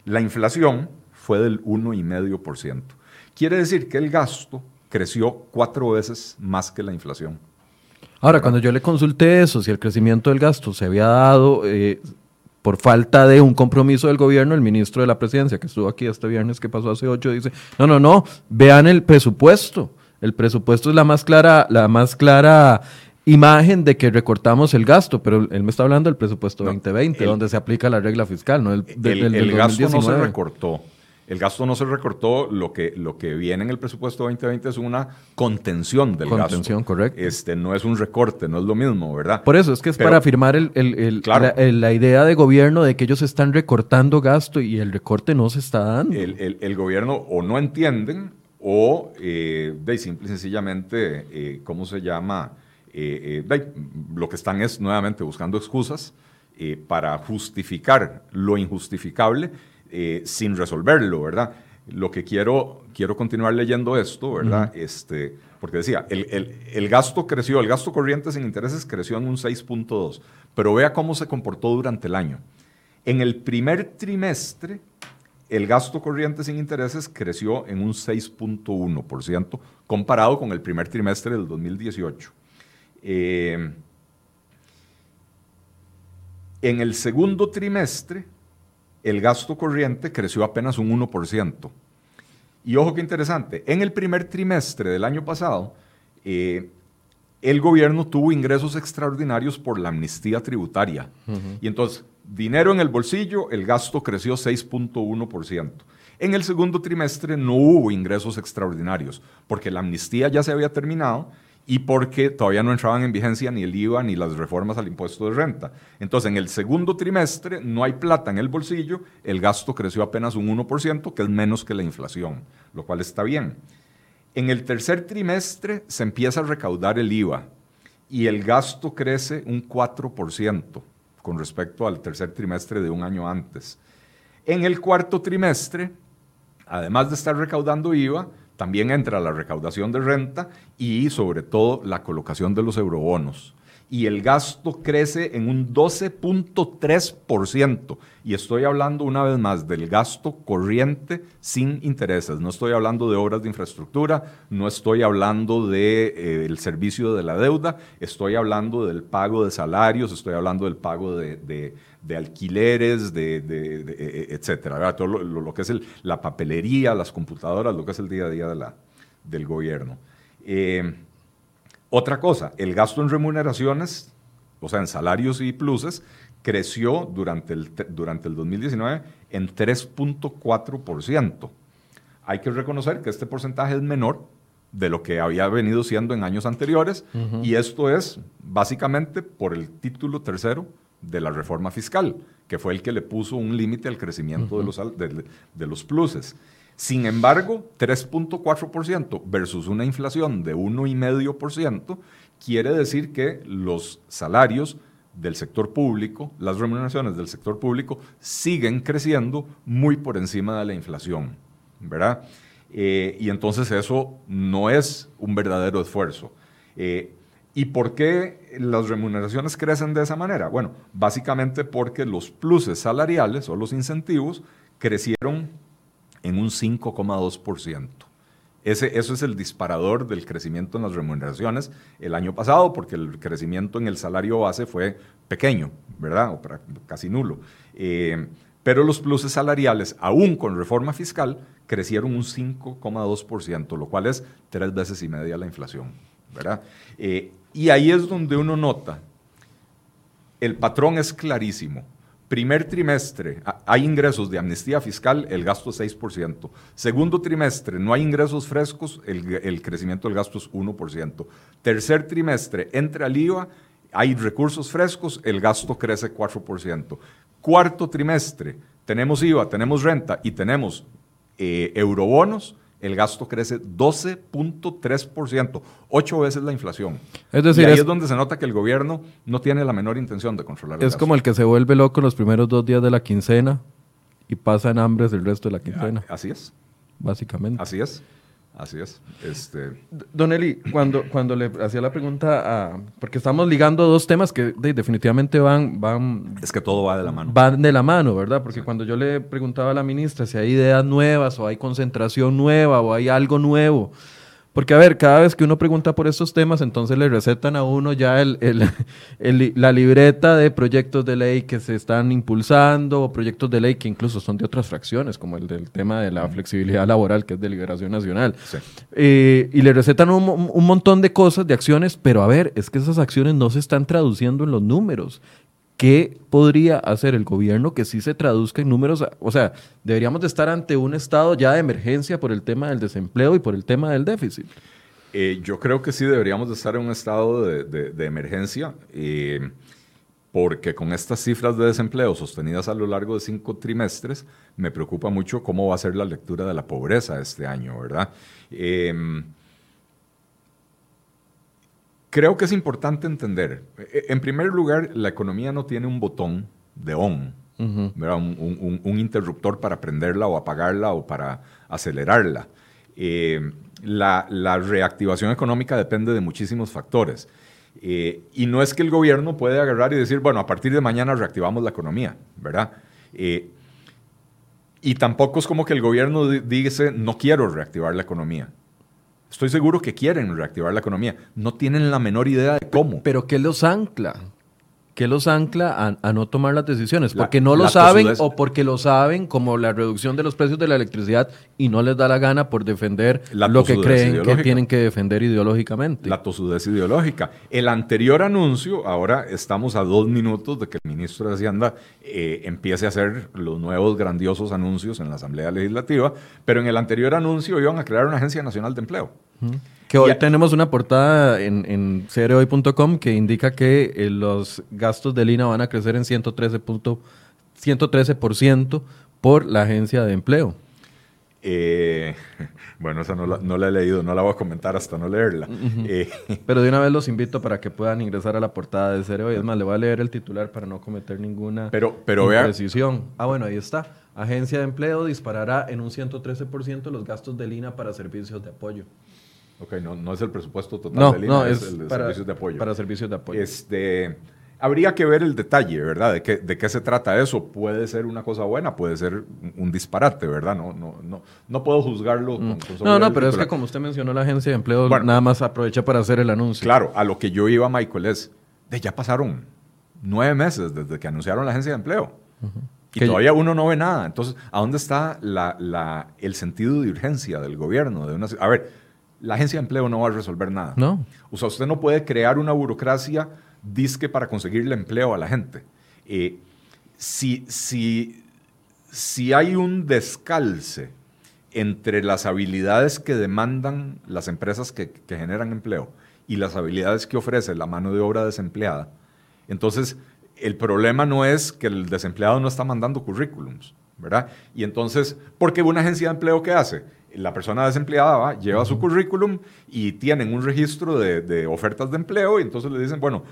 La inflación fue del 1,5%. Quiere decir que el gasto creció cuatro veces más que la inflación. Ahora, cuando yo le consulté eso, si el crecimiento del gasto se había dado eh, por falta de un compromiso del gobierno, el ministro de la presidencia, que estuvo aquí este viernes que pasó hace ocho, dice, no, no, no, vean el presupuesto. El presupuesto es la más clara, la más clara imagen de que recortamos el gasto, pero él me está hablando del presupuesto 2020, donde se aplica la regla fiscal, no el, el, gasto no se recortó. El gasto no se recortó, lo que, lo que viene en el presupuesto 2020 es una contención del gasto. Contención, correcto. Este, no es un recorte, no es lo mismo, ¿verdad? Por eso, es que es para afirmar el, la, idea de gobierno de que ellos están recortando gasto y el recorte no se está dando. El, gobierno o no entienden o eh, de simple y sencillamente, eh, ¿cómo se llama? Eh, eh, lo que están es nuevamente buscando excusas eh, para justificar lo injustificable sin resolverlo, ¿verdad? Lo que quiero, quiero continuar leyendo esto, ¿verdad? este, porque decía, el, el, gasto creció, el gasto corriente sin intereses creció en un 6.2, pero vea cómo se comportó durante el año. En el primer trimestre, el gasto corriente sin intereses creció en un 6.1% comparado con el primer trimestre del 2018. Eh, en el segundo trimestre, el gasto corriente creció apenas un 1%. Y ojo que interesante, en el primer trimestre del año pasado, eh, el gobierno tuvo ingresos extraordinarios por la amnistía tributaria. Y entonces, dinero en el bolsillo, el gasto creció 6.1%. En el segundo trimestre no hubo ingresos extraordinarios, porque la amnistía ya se había terminado y porque todavía no entraban en vigencia ni el IVA ni las reformas al impuesto de renta. Entonces, en el segundo trimestre no hay plata en el bolsillo, el gasto creció apenas un 1%, que es menos que la inflación, lo cual está bien. En el tercer trimestre se empieza a recaudar el IVA y el gasto crece un 4% con respecto al tercer trimestre de un año antes. En el cuarto trimestre, además de estar recaudando IVA, también entra la recaudación de renta y sobre todo la colocación de los eurobonos. Y el gasto crece en un 12.3%. Y estoy hablando una vez más del gasto corriente sin intereses. No estoy hablando de obras de infraestructura, no estoy hablando del de, eh, servicio de la deuda, estoy hablando del pago de salarios, estoy hablando del pago de de alquileres, de, de, de e, e, etcétera, todo lo, que es la papelería, las computadoras, lo que es el día a día de la, del gobierno. Eh, otra cosa, el gasto en remuneraciones, o sea, en salarios y pluses, creció durante el, durante el 2019 en 3.4%. Hay que reconocer que este porcentaje es menor de lo que había venido siendo en años anteriores, y esto es básicamente por el título tercero de la reforma fiscal, que fue el que le puso un límite al crecimiento de, los, de, los pluses. Sin embargo, 3.4% versus una inflación de 1,5% quiere decir que los salarios del sector público, las remuneraciones del sector público siguen creciendo muy por encima de la inflación, ¿verdad? Eh, y entonces eso no es un verdadero esfuerzo. Eh, ¿Y por qué las remuneraciones crecen de esa manera? Bueno, básicamente porque los pluses salariales o los incentivos crecieron en un 5,2%. Ese, eso es el disparador del crecimiento en las remuneraciones el año pasado, porque el crecimiento en el salario base fue pequeño, ¿verdad? O casi nulo. Eh, pero los pluses salariales, aún con reforma fiscal, crecieron un 5,2%, lo cual es tres veces y media la inflación, ¿verdad? Eh, y ahí es donde uno nota, el patrón es clarísimo. Primer trimestre hay ingresos de amnistía fiscal, el gasto es 6%. Segundo trimestre no hay ingresos frescos, el, crecimiento del gasto es 1%. Tercer trimestre entra el IVA, hay recursos frescos, el gasto crece 4%. Cuarto trimestre, tenemos IVA, tenemos renta y tenemos eh, eurobonos, el gasto crece 12.3%, ocho veces la inflación. Es decir, y ahí es, donde se nota que el gobierno no tiene la menor intención de controlar el Es como el que se vuelve loco los primeros dos días de la quincena y pasa en hambres el resto de la quincena. Así es. Básicamente. Así es. Así es. Este... Don Eli, cuando, cuando le hacía la pregunta a... Porque estamos ligando dos temas que definitivamente van, van... Es que todo va de la mano. Van de la mano, ¿verdad? Porque cuando yo le preguntaba a la ministra si hay ideas nuevas o hay concentración nueva o hay algo nuevo porque, a ver, cada vez que uno pregunta por estos temas, entonces le recetan a uno ya el, la libreta de proyectos de ley que se están impulsando o proyectos de ley que incluso son de otras fracciones, como el del tema de la flexibilidad laboral, que es de Liberación Nacional. Eh, y le recetan un, un montón de cosas, de acciones, pero a ver, es que esas acciones no se están traduciendo en los números. ¿Qué podría hacer el gobierno que sí se traduzca en números? O sea, deberíamos de estar ante un estado ya de emergencia por el tema del desempleo y por el tema del déficit. Eh, yo creo que sí deberíamos de estar en un estado de, emergencia, eh, porque con estas cifras de desempleo sostenidas a lo largo de cinco trimestres, me preocupa mucho cómo va a ser la lectura de la pobreza este año, ¿verdad? Eh, Creo que es importante entender, e, en primer lugar, la economía no tiene un botón de on, un, interruptor para prenderla o apagarla o para acelerarla. Eh, la, reactivación económica depende de muchísimos factores. Eh, y no es que el gobierno puede agarrar y decir, bueno, a partir de mañana reactivamos la economía, ¿verdad? Eh, y tampoco es como que el gobierno dice, no quiero reactivar la economía. Estoy seguro que quieren reactivar la economía. No tienen la menor idea de cómo. Pero ¿qué los ancla? ¿Qué los ancla a, no tomar las decisiones? ¿Porque no lo saben o porque lo saben como la reducción de los precios de la electricidad y no les da la gana por defender lo que creen que tienen que defender ideológicamente? La tosudez ideológica. El anterior anuncio, ahora estamos a dos minutos de que el ministro de Hacienda eh, empiece a hacer los nuevos grandiosos anuncios en la Asamblea Legislativa, pero en el anterior anuncio iban a crear una Agencia Nacional de Empleo. Que hoy tenemos una portada en, en que indica que eh, los gastos de Lina van a crecer en 113%, 113 por la agencia de empleo. Eh, bueno, esa no la, he leído, no la voy a comentar hasta no leerla. Eh, pero de una vez los invito para que puedan ingresar a la portada de Cereo. Y es más, le voy a leer el titular para no cometer ninguna pero, pero imprecisión. Ah, bueno, ahí está. Agencia de Empleo disparará en un 113% los gastos de Lina para servicios de apoyo. Ok, no, no es el presupuesto total del no, es, el para, servicios de apoyo. Para servicios de apoyo. Este, habría que ver el detalle, ¿verdad? De qué, de qué se trata eso. Puede ser una cosa buena, puede ser un disparate, ¿verdad? No, no, no, no puedo juzgarlo con, mm. No, no, pero es que como usted mencionó la agencia de empleo, nada más aprovecha para hacer el anuncio. Claro, a lo que yo iba, Michael, es, de ya pasaron nueve meses desde que anunciaron la agencia de empleo. Y todavía uno no ve nada. Entonces, ¿a dónde está la, la, el sentido de urgencia del gobierno? De una, a ver, la agencia de empleo no va a resolver nada. No. O sea, usted no puede crear una burocracia disque para conseguirle empleo a la gente. Eh, si, si, si hay un descalce entre las habilidades que demandan las empresas que, que, generan empleo y las habilidades que ofrece la mano de obra desempleada, entonces el problema no es que el desempleado no está mandando currículums, ¿verdad? Y entonces, ¿por qué una agencia de empleo qué hace? La persona desempleada va, lleva su currículum y tienen un registro de, ofertas de empleo y entonces le dicen, bueno,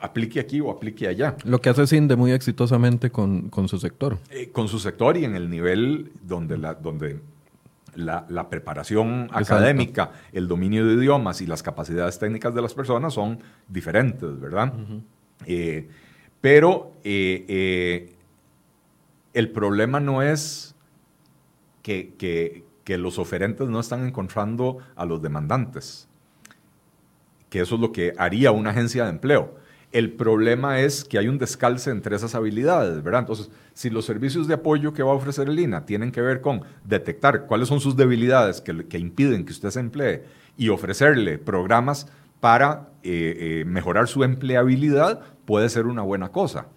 aplique aquí o aplique allá. Lo que hace Cinde muy exitosamente con, su sector. Eh, con su sector y en el nivel donde la, donde la, preparación académica, el dominio de idiomas y las capacidades técnicas de las personas son diferentes, ¿verdad? Eh, pero eh, el problema no es que, que, que los oferentes no están encontrando a los demandantes, que eso es lo que haría una agencia de empleo. El problema es que hay un descalce entre esas habilidades, ¿verdad? Entonces, si los servicios de apoyo que va a ofrecer el INA tienen que ver con detectar cuáles son sus debilidades que, que impiden que usted se emplee y ofrecerle programas para eh, mejorar su empleabilidad, puede ser una buena cosa.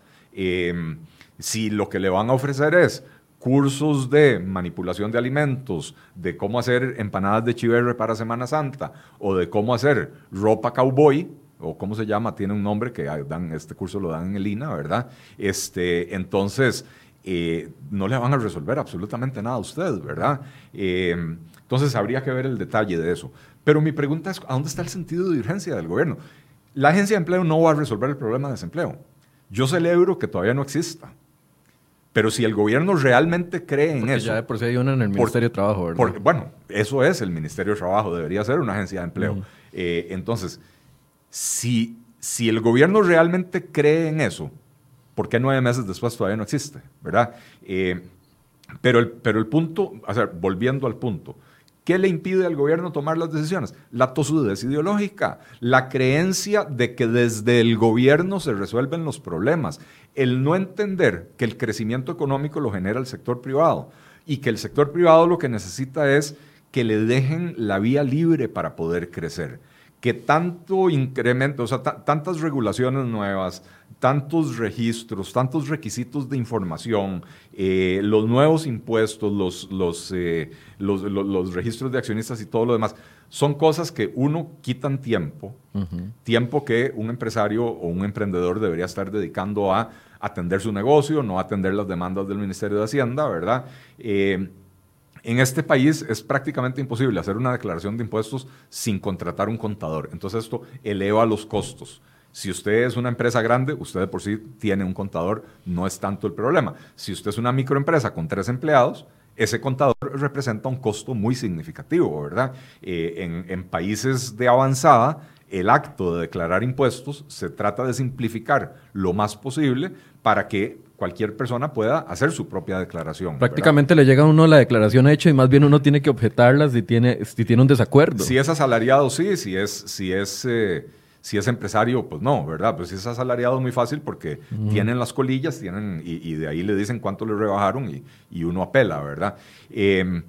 si lo que le van a ofrecer es cursos de manipulación de alimentos, de cómo hacer empanadas de chiverre para Semana Santa o de cómo hacer ropa cowboy, o cómo se llama, tiene un nombre que dan, este curso lo dan en el INA, ¿verdad? Este, entonces, eh, no le van a resolver absolutamente nada a usted, ¿verdad? Eh, entonces, habría que ver el detalle de eso. Pero mi pregunta es, ¿a dónde está el sentido de urgencia del gobierno? La agencia de empleo no va a resolver el problema de desempleo. Yo celebro que todavía no exista. Pero si el gobierno realmente cree en eso. Ya de por sí hay una en el Ministerio de Trabajo, ¿verdad? bueno, eso es el Ministerio de Trabajo, debería ser una agencia de empleo. Eh, entonces, si, si el gobierno realmente cree en eso, ¿por qué nueve meses después todavía no existe? ¿Verdad? Eh, pero, el, pero el punto, o sea, volviendo al punto, ¿Qué le impide al gobierno tomar las decisiones? La tosudez ideológica, la creencia de que desde el gobierno se resuelven los problemas, el no entender que el crecimiento económico lo genera el sector privado y que el sector privado lo que necesita es que le dejen la vía libre para poder crecer que tanto incremento, o sea, tantas regulaciones nuevas, tantos registros, tantos requisitos de información, eh, los nuevos impuestos, los, eh, los, los, registros de accionistas y todo lo demás, son cosas que uno quitan tiempo, tiempo que un empresario o un emprendedor debería estar dedicando a atender su negocio, no atender las demandas del Ministerio de Hacienda, ¿verdad? Eh, en este país es prácticamente imposible hacer una declaración de impuestos sin contratar un contador. Entonces esto eleva los costos. Si usted es una empresa grande, usted de por sí tiene un contador, no es tanto el problema. Si usted es una microempresa con tres empleados, ese contador representa un costo muy significativo, ¿verdad? Eh, en, en países de avanzada, el acto de declarar impuestos se trata de simplificar lo más posible para que cualquier persona pueda hacer su propia declaración. Prácticamente le llega a uno la declaración hecha y más bien uno tiene que objetarla si tiene, si tiene un desacuerdo. Si es asalariado, sí, si es, si es, eh, si es empresario, pues no, ¿verdad? Pues si es asalariado es muy fácil porque tienen las colillas tienen, y, de ahí le dicen cuánto le rebajaron y, uno apela, ¿verdad? Em,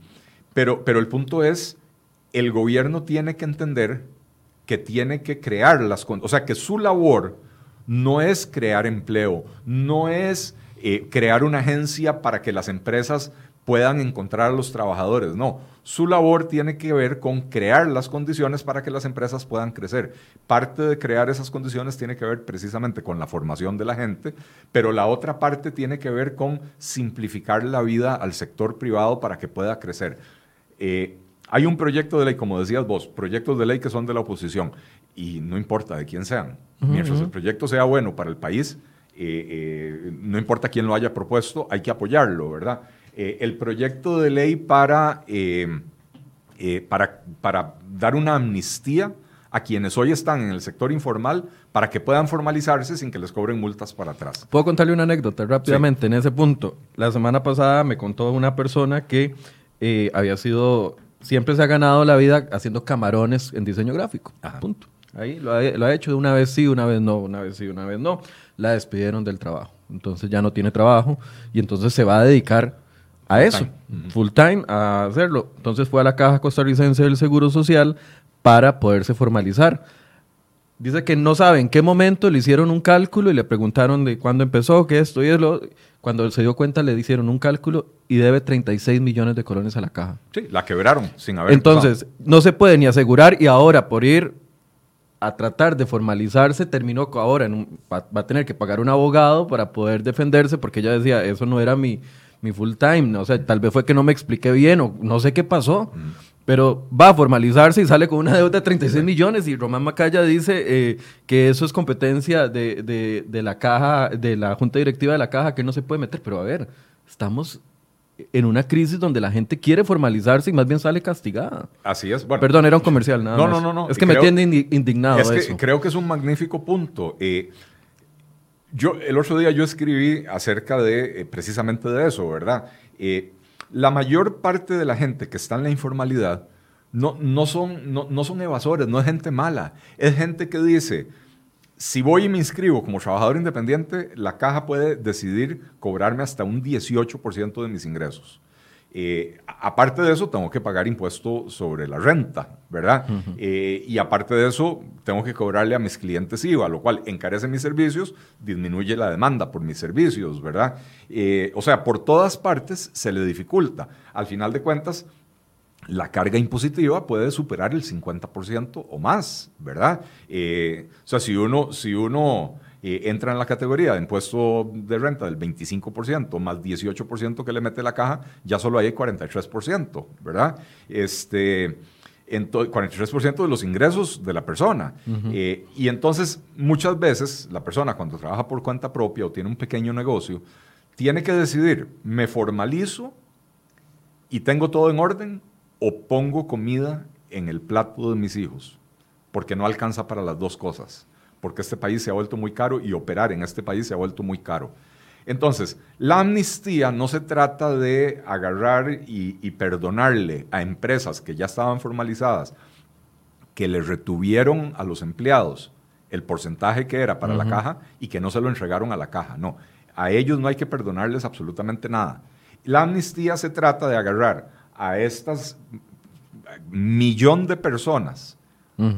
pero, pero el punto es, el gobierno tiene que entender que tiene que crear las, o sea, que su labor no es crear empleo, no es eh, crear una agencia para que las empresas puedan encontrar a los trabajadores. No, su labor tiene que ver con crear las condiciones para que las empresas puedan crecer. Parte de crear esas condiciones tiene que ver precisamente con la formación de la gente, pero la otra parte tiene que ver con simplificar la vida al sector privado para que pueda crecer. Eh, hay un proyecto de ley, como decías vos, proyectos de ley que son de la oposición, y no importa de quién sean. Mientras el proyecto sea bueno para el país, eh, eh, no importa quién lo haya propuesto, hay que apoyarlo, ¿verdad? Eh, el proyecto de ley para, para, para dar una amnistía a quienes hoy están en el sector informal para que puedan formalizarse sin que les cobren multas para atrás. Puedo contarle una anécdota rápidamente en ese punto. La semana pasada me contó una persona que había sido, siempre se ha ganado la vida haciendo camarones en diseño gráfico. Punto. Ahí lo ha, hecho de una vez sí, una vez no, una vez sí, una vez no. La despidieron del trabajo. Entonces ya no tiene trabajo y entonces se va a dedicar a eso, full time, a hacerlo. Entonces fue a la Caja Costarricense del Seguro Social para poderse formalizar. Dice que no sabe en qué momento le hicieron un cálculo y le preguntaron de cuándo empezó, qué esto y es lo. Cuando se dio cuenta le hicieron un cálculo y debe 36 millones de colones a la caja. Sí, la quebraron sin haber Entonces, no se puede ni asegurar y ahora por ir a tratar de formalizarse, terminó ahora, en va, a tener que pagar un abogado para poder defenderse, porque ella decía, eso no era mi, mi full time, o sea, tal vez fue que no me expliqué bien o no sé qué pasó, pero va a formalizarse y sale con una deuda de 36 millones y Román Macaya dice eh, que eso es competencia de, de, de la caja, de la junta directiva de la caja, que no se puede meter, pero a ver, estamos en una crisis donde la gente quiere formalizarse y más bien sale castigada. Así es. Bueno, Perdón, era un comercial, nada no, más. No, no, no. Es que me tiene indignado es que Creo que es un magnífico punto. Eh, yo, el otro día yo escribí acerca de eh, precisamente de eso, ¿verdad? Eh, la mayor parte de la gente que está en la informalidad no, no, son, no, no son evasores, no es gente mala. Es gente que dice, si voy y me inscribo como trabajador independiente, la caja puede decidir cobrarme hasta un 18% de mis ingresos. Eh, aparte de eso, tengo que pagar impuesto sobre la renta, ¿verdad? Eh, y aparte de eso, tengo que cobrarle a mis clientes IVA, lo cual encarece mis servicios, disminuye la demanda por mis servicios, ¿verdad? Eh, o sea, por todas partes se le dificulta. Al final de cuentas, la carga impositiva puede superar el 50% o más, ¿verdad? o sea, si uno, si uno entra en la categoría de impuesto de renta del 25% más 18% que le mete la caja, ya solo hay 43%, ¿verdad? Este, 43% de los ingresos de la persona. Eh, y entonces, muchas veces, la persona cuando trabaja por cuenta propia o tiene un pequeño negocio, tiene que decidir, ¿me formalizo y tengo todo en orden o pongo comida en el plato de mis hijos? Porque no alcanza para las dos cosas porque este país se ha vuelto muy caro y operar en este país se ha vuelto muy caro. Entonces, la amnistía no se trata de agarrar y, perdonarle a empresas que ya estaban formalizadas, que le retuvieron a los empleados el porcentaje que era para la caja y que no se lo entregaron a la caja. No, a ellos no hay que perdonarles absolutamente nada. La amnistía se trata de agarrar a estas millón de personas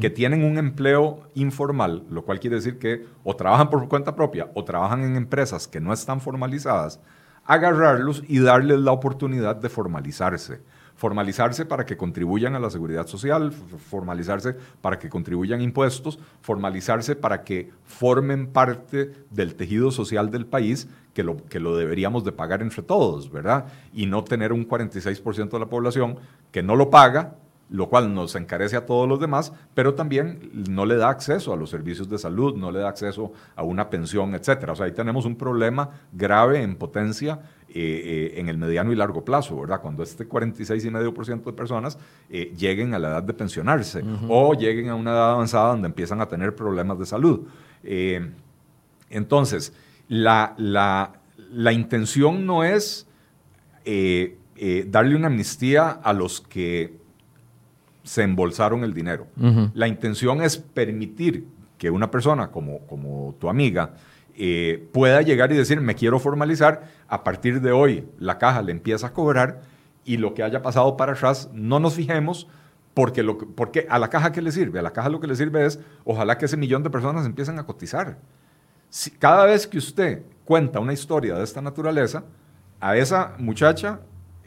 que tienen un empleo informal, lo cual quiere decir que o trabajan por cuenta propia o trabajan en empresas que no están formalizadas, agarrarlos y darles la oportunidad de formalizarse. Formalizarse para que contribuyan a la seguridad social, formalizarse para que contribuyan impuestos, formalizarse para que formen parte del tejido social del país que lo, que lo deberíamos de pagar entre todos, ¿verdad? Y no tener un 46% de la población que no lo paga lo cual nos encarece a todos los demás, pero también no le da acceso a los servicios de salud, no le da acceso a una pensión, etc. O sea, ahí tenemos un problema grave en potencia eh, eh, en el mediano y largo plazo, ¿verdad? Cuando este 46,5% de personas eh, lleguen a la edad de pensionarse o lleguen a una edad avanzada donde empiezan a tener problemas de salud. entonces, la, la, intención no es darle una amnistía a los que se embolsaron el dinero. La intención es permitir que una persona como, como tu amiga pueda llegar y decir, me quiero formalizar, a partir de hoy la caja le empieza a cobrar y lo que haya pasado para atrás no nos fijemos porque, porque a la caja que le sirve, a la caja lo que le sirve es, ojalá que ese millón de personas empiecen a cotizar. Si, cada vez que usted cuenta una historia de esta naturaleza, a esa muchacha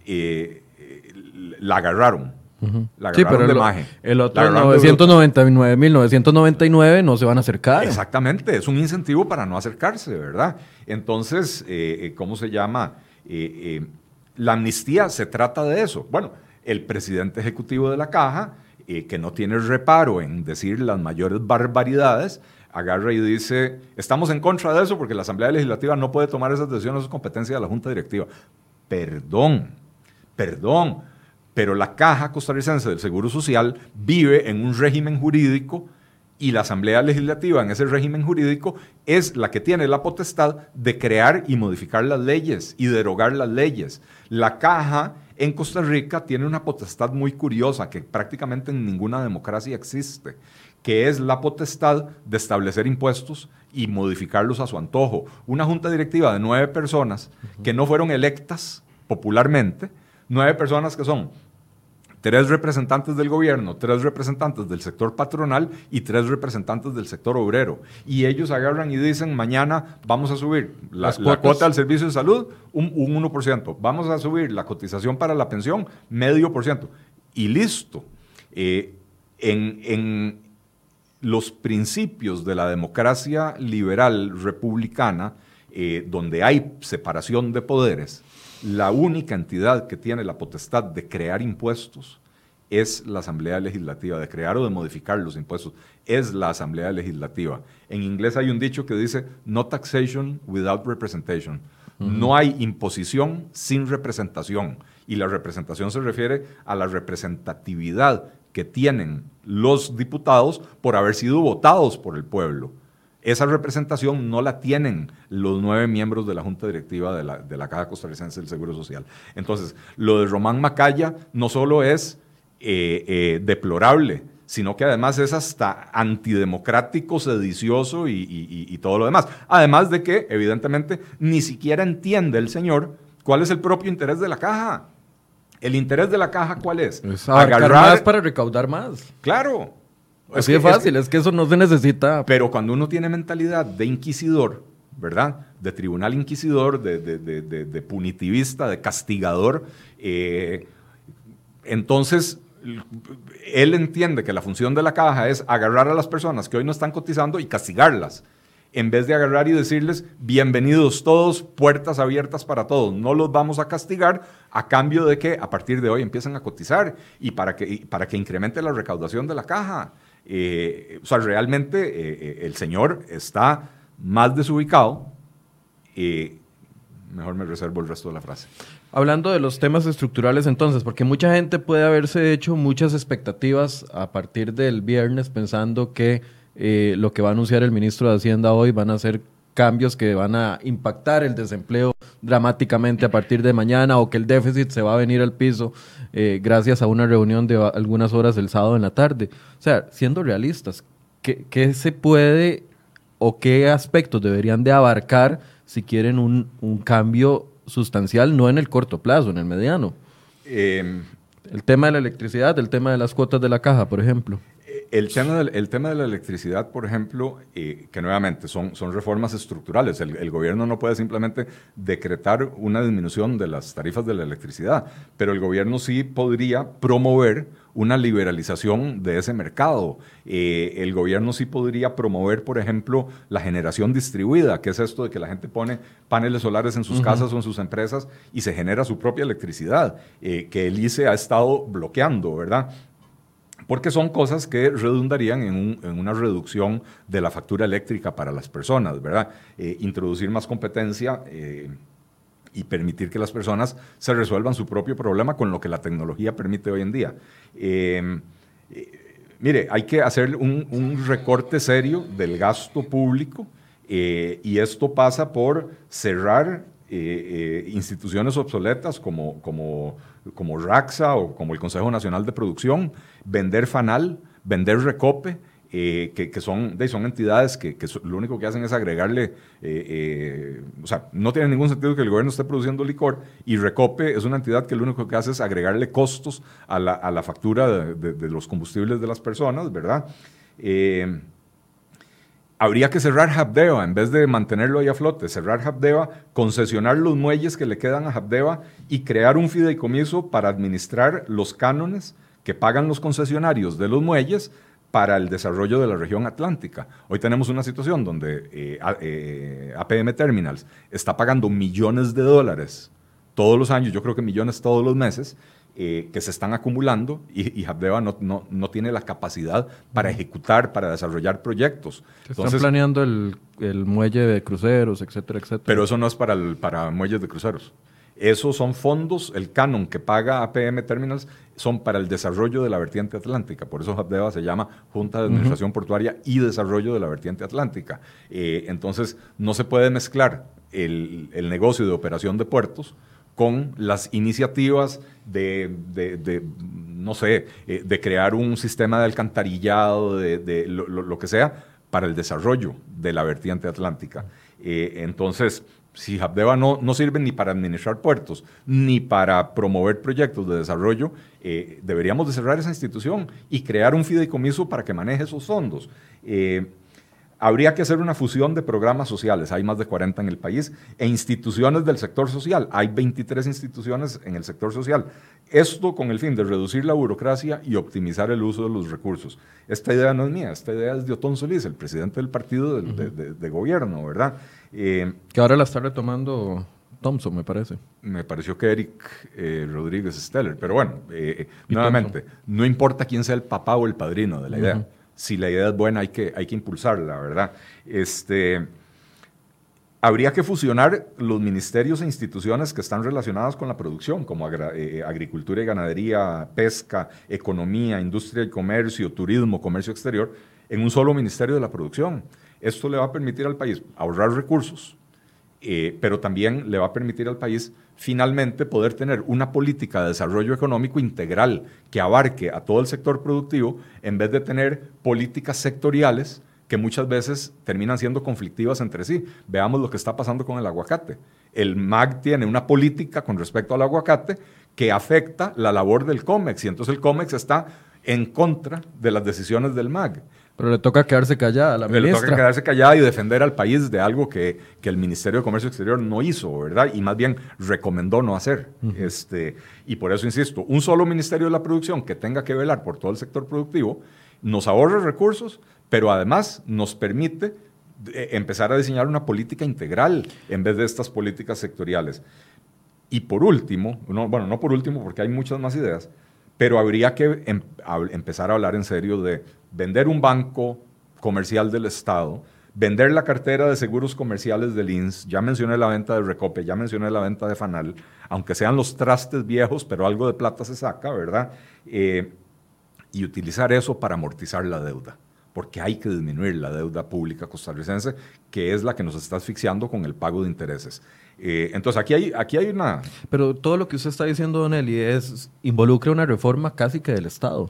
eh, eh, la agarraron sí, pero el, el otro 999.999 no se van a acercar. Exactamente, es un incentivo para no acercarse, ¿verdad? Entonces, eh, eh, ¿cómo se llama? Eh, la amnistía se trata de eso. Bueno, el presidente ejecutivo de la caja, que no tiene reparo en decir las mayores barbaridades, agarra y dice, estamos en contra de eso porque la Asamblea Legislativa no puede tomar esas decisiones, es competencia de la Junta Directiva. Perdón, perdón pero la Caja Costarricense del Seguro Social vive en un régimen jurídico y la Asamblea Legislativa en ese régimen jurídico es la que tiene la potestad de crear y modificar las leyes y derogar las leyes. La Caja en Costa Rica tiene una potestad muy curiosa que prácticamente en ninguna democracia existe, que es la potestad de establecer impuestos y modificarlos a su antojo. Una junta directiva de nueve personas que no fueron electas popularmente, nueve personas que son tres representantes del gobierno, tres representantes del sector patronal y tres representantes del sector obrero. Y ellos agarran y dicen, mañana vamos a subir la, cuota al servicio de salud un, 1%, vamos a subir la cotización para la pensión medio por ciento. Y listo. Eh, en, en los principios de la democracia liberal republicana, eh, donde hay separación de poderes, la única entidad que tiene la potestad de crear impuestos es la Asamblea Legislativa, de crear o de modificar los impuestos, es la Asamblea Legislativa. En inglés hay un dicho que dice, no taxation without representation. No hay imposición sin representación. Y la representación se refiere a la representatividad que tienen los diputados por haber sido votados por el pueblo. Esa representación no la tienen los nueve miembros de la Junta Directiva de la, de la Caja Costarricense del Seguro Social. Entonces, lo de Román Macaya no solo es eh, eh, deplorable, sino que además es hasta antidemocrático, sedicioso y, todo lo demás. Además de que, evidentemente, ni siquiera entiende el señor cuál es el propio interés de la caja. ¿El interés de la caja cuál es? agarrar más para recaudar más. Claro. Así es fácil, es que, eso no se necesita. Pero cuando uno tiene mentalidad de inquisidor, ¿verdad? De tribunal inquisidor, de, punitivista, de castigador, eh, entonces él entiende que la función de la caja es agarrar a las personas que hoy no están cotizando y castigarlas en vez de agarrar y decirles, bienvenidos todos, puertas abiertas para todos, no los vamos a castigar a cambio de que a partir de hoy empiecen a cotizar y para que, para que incremente la recaudación de la caja. Eh, o sea, realmente eh, eh, el señor está más desubicado. mejor me reservo el resto de la frase. Hablando de los temas estructurales entonces, porque mucha gente puede haberse hecho muchas expectativas a partir del viernes pensando que eh, lo que va a anunciar el ministro de Hacienda hoy van a ser cambios que van a impactar el desempleo dramáticamente a partir de mañana o que el déficit se va a venir al piso eh, gracias a una reunión de algunas horas el sábado en la tarde. O sea, siendo realistas, ¿qué, qué se puede o qué aspectos deberían de abarcar si quieren un, un cambio sustancial, no en el corto plazo, en el mediano? Em, el tema de la electricidad, el tema de las cuotas de la caja, por ejemplo. El tema, del, tema de la electricidad, por ejemplo, eh, que nuevamente son, son reformas estructurales. El, gobierno no puede simplemente decretar una disminución de las tarifas de la electricidad, pero el gobierno sí podría promover una liberalización de ese mercado. Eh, el gobierno sí podría promover, por ejemplo, la generación distribuida, que es esto de que la gente pone paneles solares en sus casas o en sus empresas y se genera su propia electricidad, eh, que el ICE ha estado bloqueando, ¿verdad? Porque son cosas que redundarían en, una reducción de la factura eléctrica para las personas, ¿verdad? Eh, introducir más competencia eh, y permitir que las personas se resuelvan su propio problema con lo que la tecnología permite hoy en día. Em, eh, mire, hay que hacer un, recorte serio del gasto público y esto pasa por cerrar instituciones obsoletas como, como como RAXA o como el Consejo Nacional de Producción, vender FANAL, vender Recope, eh, que, son, son entidades que, lo único que hacen es agregarle, eh, eh, o sea, no tiene ningún sentido que el gobierno esté produciendo licor y Recope es una entidad que lo único que hace es agregarle costos a la, factura de, los combustibles de las personas, ¿verdad? habría que cerrar Habdeba en vez de mantenerlo ahí a flote, cerrar Habdeba, concesionar los muelles que le quedan a Habdeba y crear un fideicomiso para administrar los cánones que pagan los concesionarios de los muelles para el desarrollo de la región atlántica. Hoy tenemos una situación donde eh, APM eh, Terminals está pagando millones de dólares todos los años, yo creo que millones todos los meses, eh, que se están acumulando y, y no, no, tiene la capacidad para ejecutar, para desarrollar proyectos. están planeando el, el, muelle de cruceros, etcétera, etcétera. Pero eso no es para, el, para muelles de cruceros. Esos son fondos, el canon que paga APM Terminals son para el desarrollo de la vertiente atlántica. Por eso Habdeba se llama Junta de Administración Portuaria y Desarrollo de la Vertiente Atlántica. Eh, entonces, no se puede mezclar el, el negocio de operación de puertos con las iniciativas de, no sé, eh, de crear un sistema de alcantarillado, de, lo, que sea, para el desarrollo de la vertiente atlántica. Eh, entonces, si Habdeba no, no sirve ni para administrar puertos, ni para promover proyectos de desarrollo, eh, deberíamos de cerrar esa institución y crear un fideicomiso para que maneje esos fondos. Habría que hacer una fusión de programas sociales, hay más de 40 en el país, e instituciones del sector social, hay 23 instituciones en el sector social. Esto con el fin de reducir la burocracia y optimizar el uso de los recursos. Esta idea no es mía, esta idea es de Otón Solís, el presidente del partido de, gobierno, ¿verdad? Eh, que ahora la está retomando Thompson, me parece. Me pareció que Eric eh, Rodríguez Steller, pero bueno, eh, nuevamente, no importa quién sea el papá o el padrino de la idea si la idea es buena hay que, hay que impulsarla, ¿verdad? Este, habría que fusionar los ministerios e instituciones que están relacionadas con la producción, como eh, agricultura y ganadería, pesca, economía, industria y comercio, turismo, comercio exterior, en un solo ministerio de la producción. Esto le va a permitir al país ahorrar recursos, eh, pero también le va a permitir al país finalmente poder tener una política de desarrollo económico integral que abarque a todo el sector productivo en vez de tener políticas sectoriales que muchas veces terminan siendo conflictivas entre sí. Veamos lo que está pasando con el aguacate. El MAG tiene una política con respecto al aguacate que afecta la labor del COMEX y entonces el COMEX está en contra de las decisiones del MAG. Pero le toca quedarse callada a la ministra. Le toca quedarse callada y defender al país de algo que, que, el Ministerio de Comercio Exterior no hizo, ¿verdad? Y más bien recomendó no hacer. este, y por eso insisto, un solo Ministerio de la Producción que tenga que velar por todo el sector productivo nos ahorra recursos, pero además nos permite eh, empezar a diseñar una política integral en vez de estas políticas sectoriales. Y por último, no, bueno, no por último porque hay muchas más ideas, pero habría que em, empezar a hablar en serio de vender un banco comercial del Estado, vender la cartera de seguros comerciales del INS, ya mencioné la venta de Recope, ya mencioné la venta de Fanal, aunque sean los trastes viejos, pero algo de plata se saca, ¿verdad? Eh, y utilizar eso para amortizar la deuda, porque hay que disminuir la deuda pública costarricense, que es la que nos está asfixiando con el pago de intereses. Eh, entonces, aquí hay, aquí hay una... Pero todo lo que usted está diciendo, Don Eli, es, involucra una reforma casi que del Estado.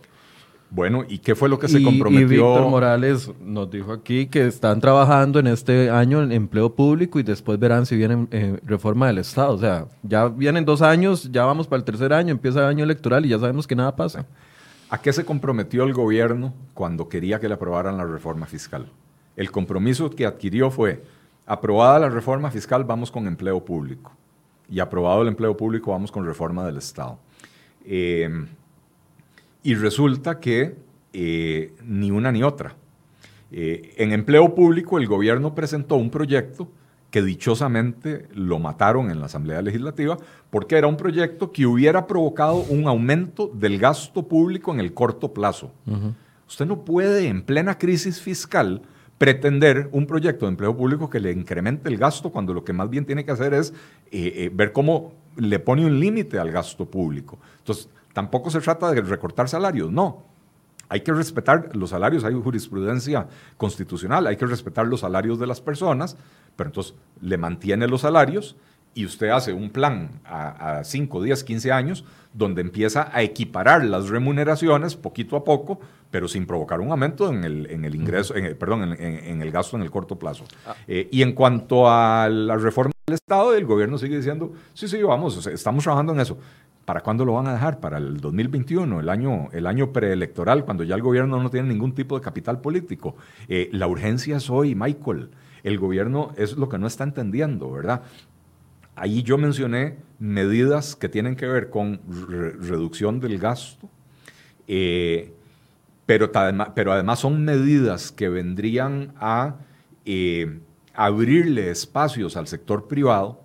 Bueno, ¿y qué fue lo que se comprometió? Y Víctor Morales nos dijo aquí que están trabajando en este año en empleo público y después verán si viene eh, reforma del Estado. O sea, ya vienen dos años, ya vamos para el tercer año, empieza el año electoral y ya sabemos que nada pasa. ¿A qué se comprometió el gobierno cuando quería que le aprobaran la reforma fiscal? El compromiso que adquirió fue Aprobada la reforma fiscal, vamos con empleo público. Y aprobado el empleo público, vamos con reforma del Estado. Eh, y resulta que eh, ni una ni otra. Eh, en empleo público, el gobierno presentó un proyecto que dichosamente lo mataron en la Asamblea Legislativa, porque era un proyecto que hubiera provocado un aumento del gasto público en el corto plazo. Usted no puede, en plena crisis fiscal, pretender un proyecto de empleo público que le incremente el gasto cuando lo que más bien tiene que hacer es eh, eh, ver cómo le pone un límite al gasto público. Entonces, tampoco se trata de recortar salarios, no. Hay que respetar los salarios, hay jurisprudencia constitucional, hay que respetar los salarios de las personas, pero entonces le mantiene los salarios y usted hace un plan a, 5, 10, 15 años donde empieza a equiparar las remuneraciones poquito a poco, pero sin provocar un aumento en el, en el ingreso, perdón, en, el gasto en el corto plazo. Ah. Eh, y en cuanto a la reforma del Estado, el gobierno sigue diciendo, sí, sí, vamos, estamos trabajando en eso. ¿Para cuándo lo van a dejar? Para el 2021, el año, el año preelectoral, cuando ya el gobierno no tiene ningún tipo de capital político. Eh, la urgencia es hoy, Michael. El gobierno es lo que no está entendiendo, ¿verdad? Ahí yo mencioné medidas que tienen que ver con reducción del gasto, eh, pero, pero, además son medidas que vendrían a eh, abrirle espacios al sector privado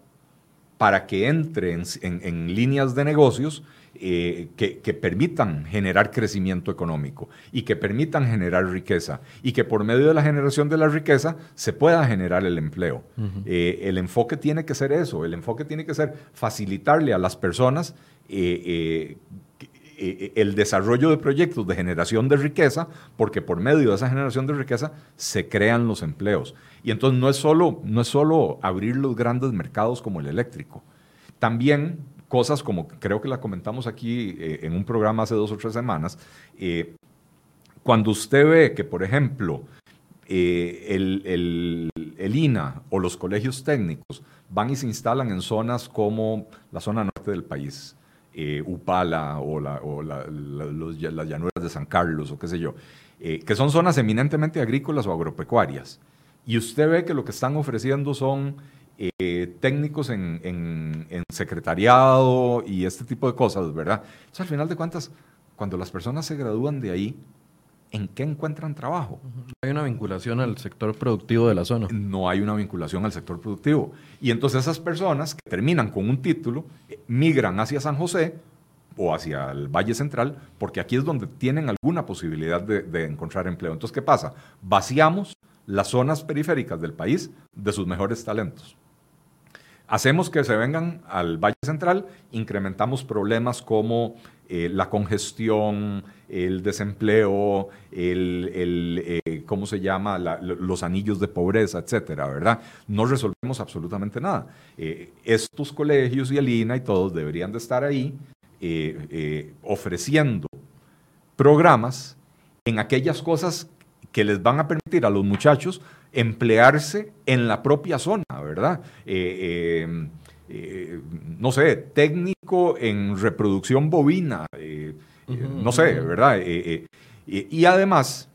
para que entre en líneas de negocios eh, que, permitan generar crecimiento económico y que permitan generar riqueza y que por medio de la generación de la riqueza se pueda generar el empleo. Eh, el enfoque tiene que ser eso, el enfoque tiene que ser facilitarle a las personas eh, el desarrollo de proyectos de generación de riqueza, porque por medio de esa generación de riqueza se crean los empleos. Y entonces no es solo, no es solo abrir los grandes mercados como el eléctrico. También cosas como creo que la comentamos aquí eh, en un programa hace dos o tres semanas, eh, cuando usted ve que, por ejemplo, eh, el, INA o los colegios técnicos van y se instalan en zonas como la zona norte del país, Upala o, las llanuras de San Carlos o qué sé yo, que son zonas eminentemente agrícolas o agropecuarias. Y usted ve que lo que están ofreciendo son eh, técnicos en, secretariado y este tipo de cosas, ¿verdad? Entonces, al final de cuentas, cuando las personas se gradúan de ahí, ¿en qué encuentran trabajo? Hay una vinculación al sector productivo de la zona. No hay una vinculación al sector productivo. Y entonces esas personas que terminan con un título eh, migran hacia San José o hacia el Valle Central, porque aquí es donde tienen alguna posibilidad de, de encontrar empleo. Entonces, ¿qué pasa? Vaciamos las zonas periféricas del país de sus mejores talentos. Hacemos que se vengan al Valle Central, incrementamos problemas como eh, la congestión, el desempleo, el, eh, ¿cómo se llama? los anillos de pobreza, etcétera, ¿verdad? No resolvemos absolutamente nada. Eh, estos colegios y el INA y todos deberían de estar ahí ofreciendo programas en aquellas cosas que les van a permitir a los muchachos emplearse en la propia zona, ¿verdad? Eh, eh, no sé, técnico en reproducción bovina, no sé, ¿verdad? y además,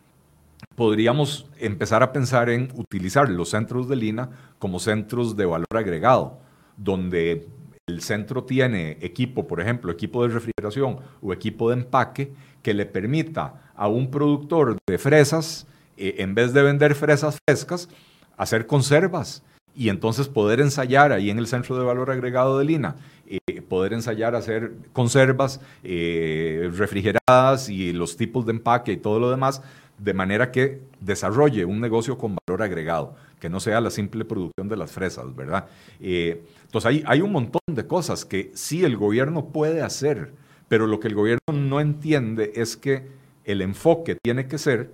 podríamos empezar a pensar en utilizar los centros de Lina como centros de valor agregado, donde el centro tiene equipo, por ejemplo, equipo de refrigeración o equipo de empaque que le permita a un productor de fresas, eh, en vez de vender fresas frescas, hacer conservas y entonces poder ensayar ahí en el centro de valor agregado de Lina, eh, poder ensayar hacer conservas eh, refrigeradas y los tipos de empaque y todo lo demás de manera que desarrolle un negocio con valor agregado, que no sea la simple producción de las fresas, ¿verdad? Eh, entonces hay, hay un montón de cosas que sí el gobierno puede hacer, pero lo que el gobierno no entiende es que el enfoque tiene que ser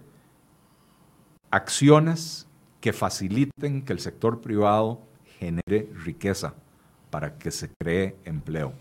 acciones que faciliten que el sector privado genere riqueza para que se cree empleo.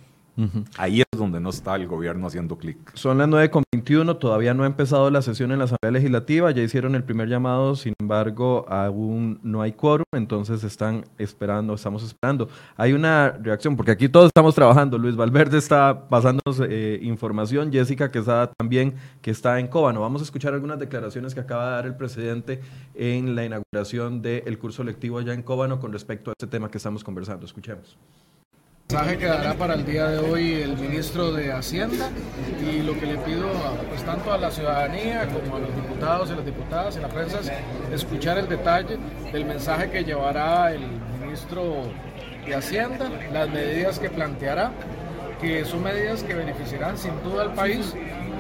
Ahí es donde no está el gobierno haciendo clic. Son las 9.21, todavía no ha empezado la sesión en la Asamblea Legislativa, ya hicieron el primer llamado, sin embargo, aún no hay quórum, entonces están esperando, estamos esperando. Hay una reacción, porque aquí todos estamos trabajando, Luis Valverde está pasándonos eh, información, Jessica Quesada también, que está en Cóbano. Vamos a escuchar algunas declaraciones que acaba de dar el presidente en la inauguración del curso lectivo allá en Cóbano con respecto a este tema que estamos conversando. Escuchemos mensaje que dará para el día de hoy el ministro de Hacienda y lo que le pido pues, tanto a la ciudadanía como a los diputados y las diputadas y la prensa es escuchar el detalle del mensaje que llevará el ministro de Hacienda, las medidas que planteará, que son medidas que beneficiarán sin duda al país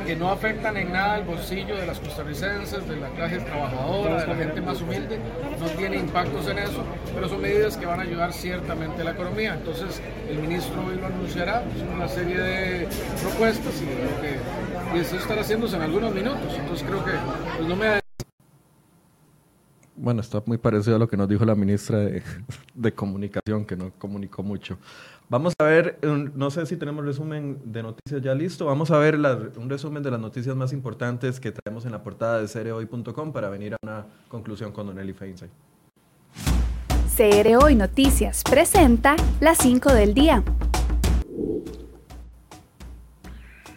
que no afectan en nada el bolsillo de las costarricenses, de la clase trabajadora, de la gente más humilde, no tiene impactos en eso, pero son medidas que van a ayudar ciertamente a la economía. Entonces, el ministro hoy lo anunciará, son una serie de propuestas y lo que y eso estará haciéndose en algunos minutos. Entonces, creo que pues, no me bueno, está muy parecido a lo que nos dijo la ministra de, de Comunicación, que no comunicó mucho. Vamos a ver, no sé si tenemos resumen de noticias ya listo. Vamos a ver un resumen de las noticias más importantes que traemos en la portada de cereoy.com para venir a una conclusión con Don Eli Feinsay. CR Noticias presenta las 5 del día.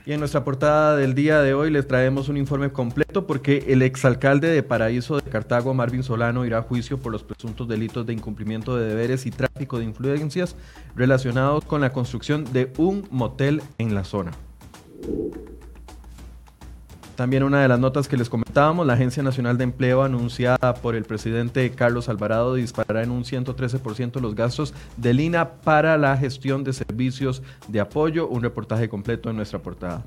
Y en nuestra portada del día de hoy les traemos un informe completo porque el exalcalde de Paraíso de Cartago, Marvin Solano, irá a juicio por los presuntos delitos de incumplimiento de deberes y tráfico de influencias relacionados con la construcción de un motel en la zona. También una de las notas que les comentábamos, la Agencia Nacional de Empleo anunciada por el presidente Carlos Alvarado disparará en un 113% los gastos del INA para la gestión de servicios de apoyo. Un reportaje completo en nuestra portada.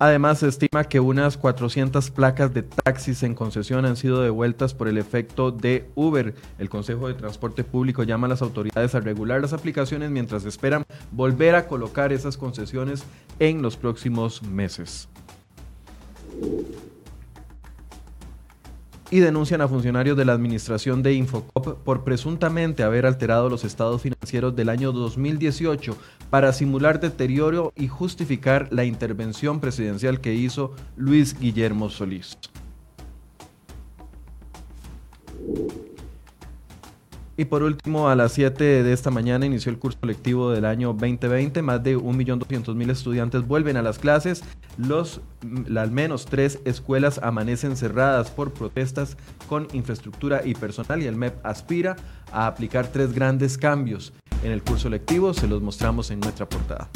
Además, se estima que unas 400 placas de taxis en concesión han sido devueltas por el efecto de Uber. El Consejo de Transporte Público llama a las autoridades a regular las aplicaciones mientras esperan volver a colocar esas concesiones en los próximos meses y denuncian a funcionarios de la administración de Infocop por presuntamente haber alterado los estados financieros del año 2018 para simular deterioro y justificar la intervención presidencial que hizo Luis Guillermo Solís. Y por último, a las 7 de esta mañana inició el curso lectivo del año 2020. Más de 1.200.000 estudiantes vuelven a las clases. Los, al menos tres escuelas amanecen cerradas por protestas con infraestructura y personal y el MEP aspira a aplicar tres grandes cambios en el curso lectivo. Se los mostramos en nuestra portada.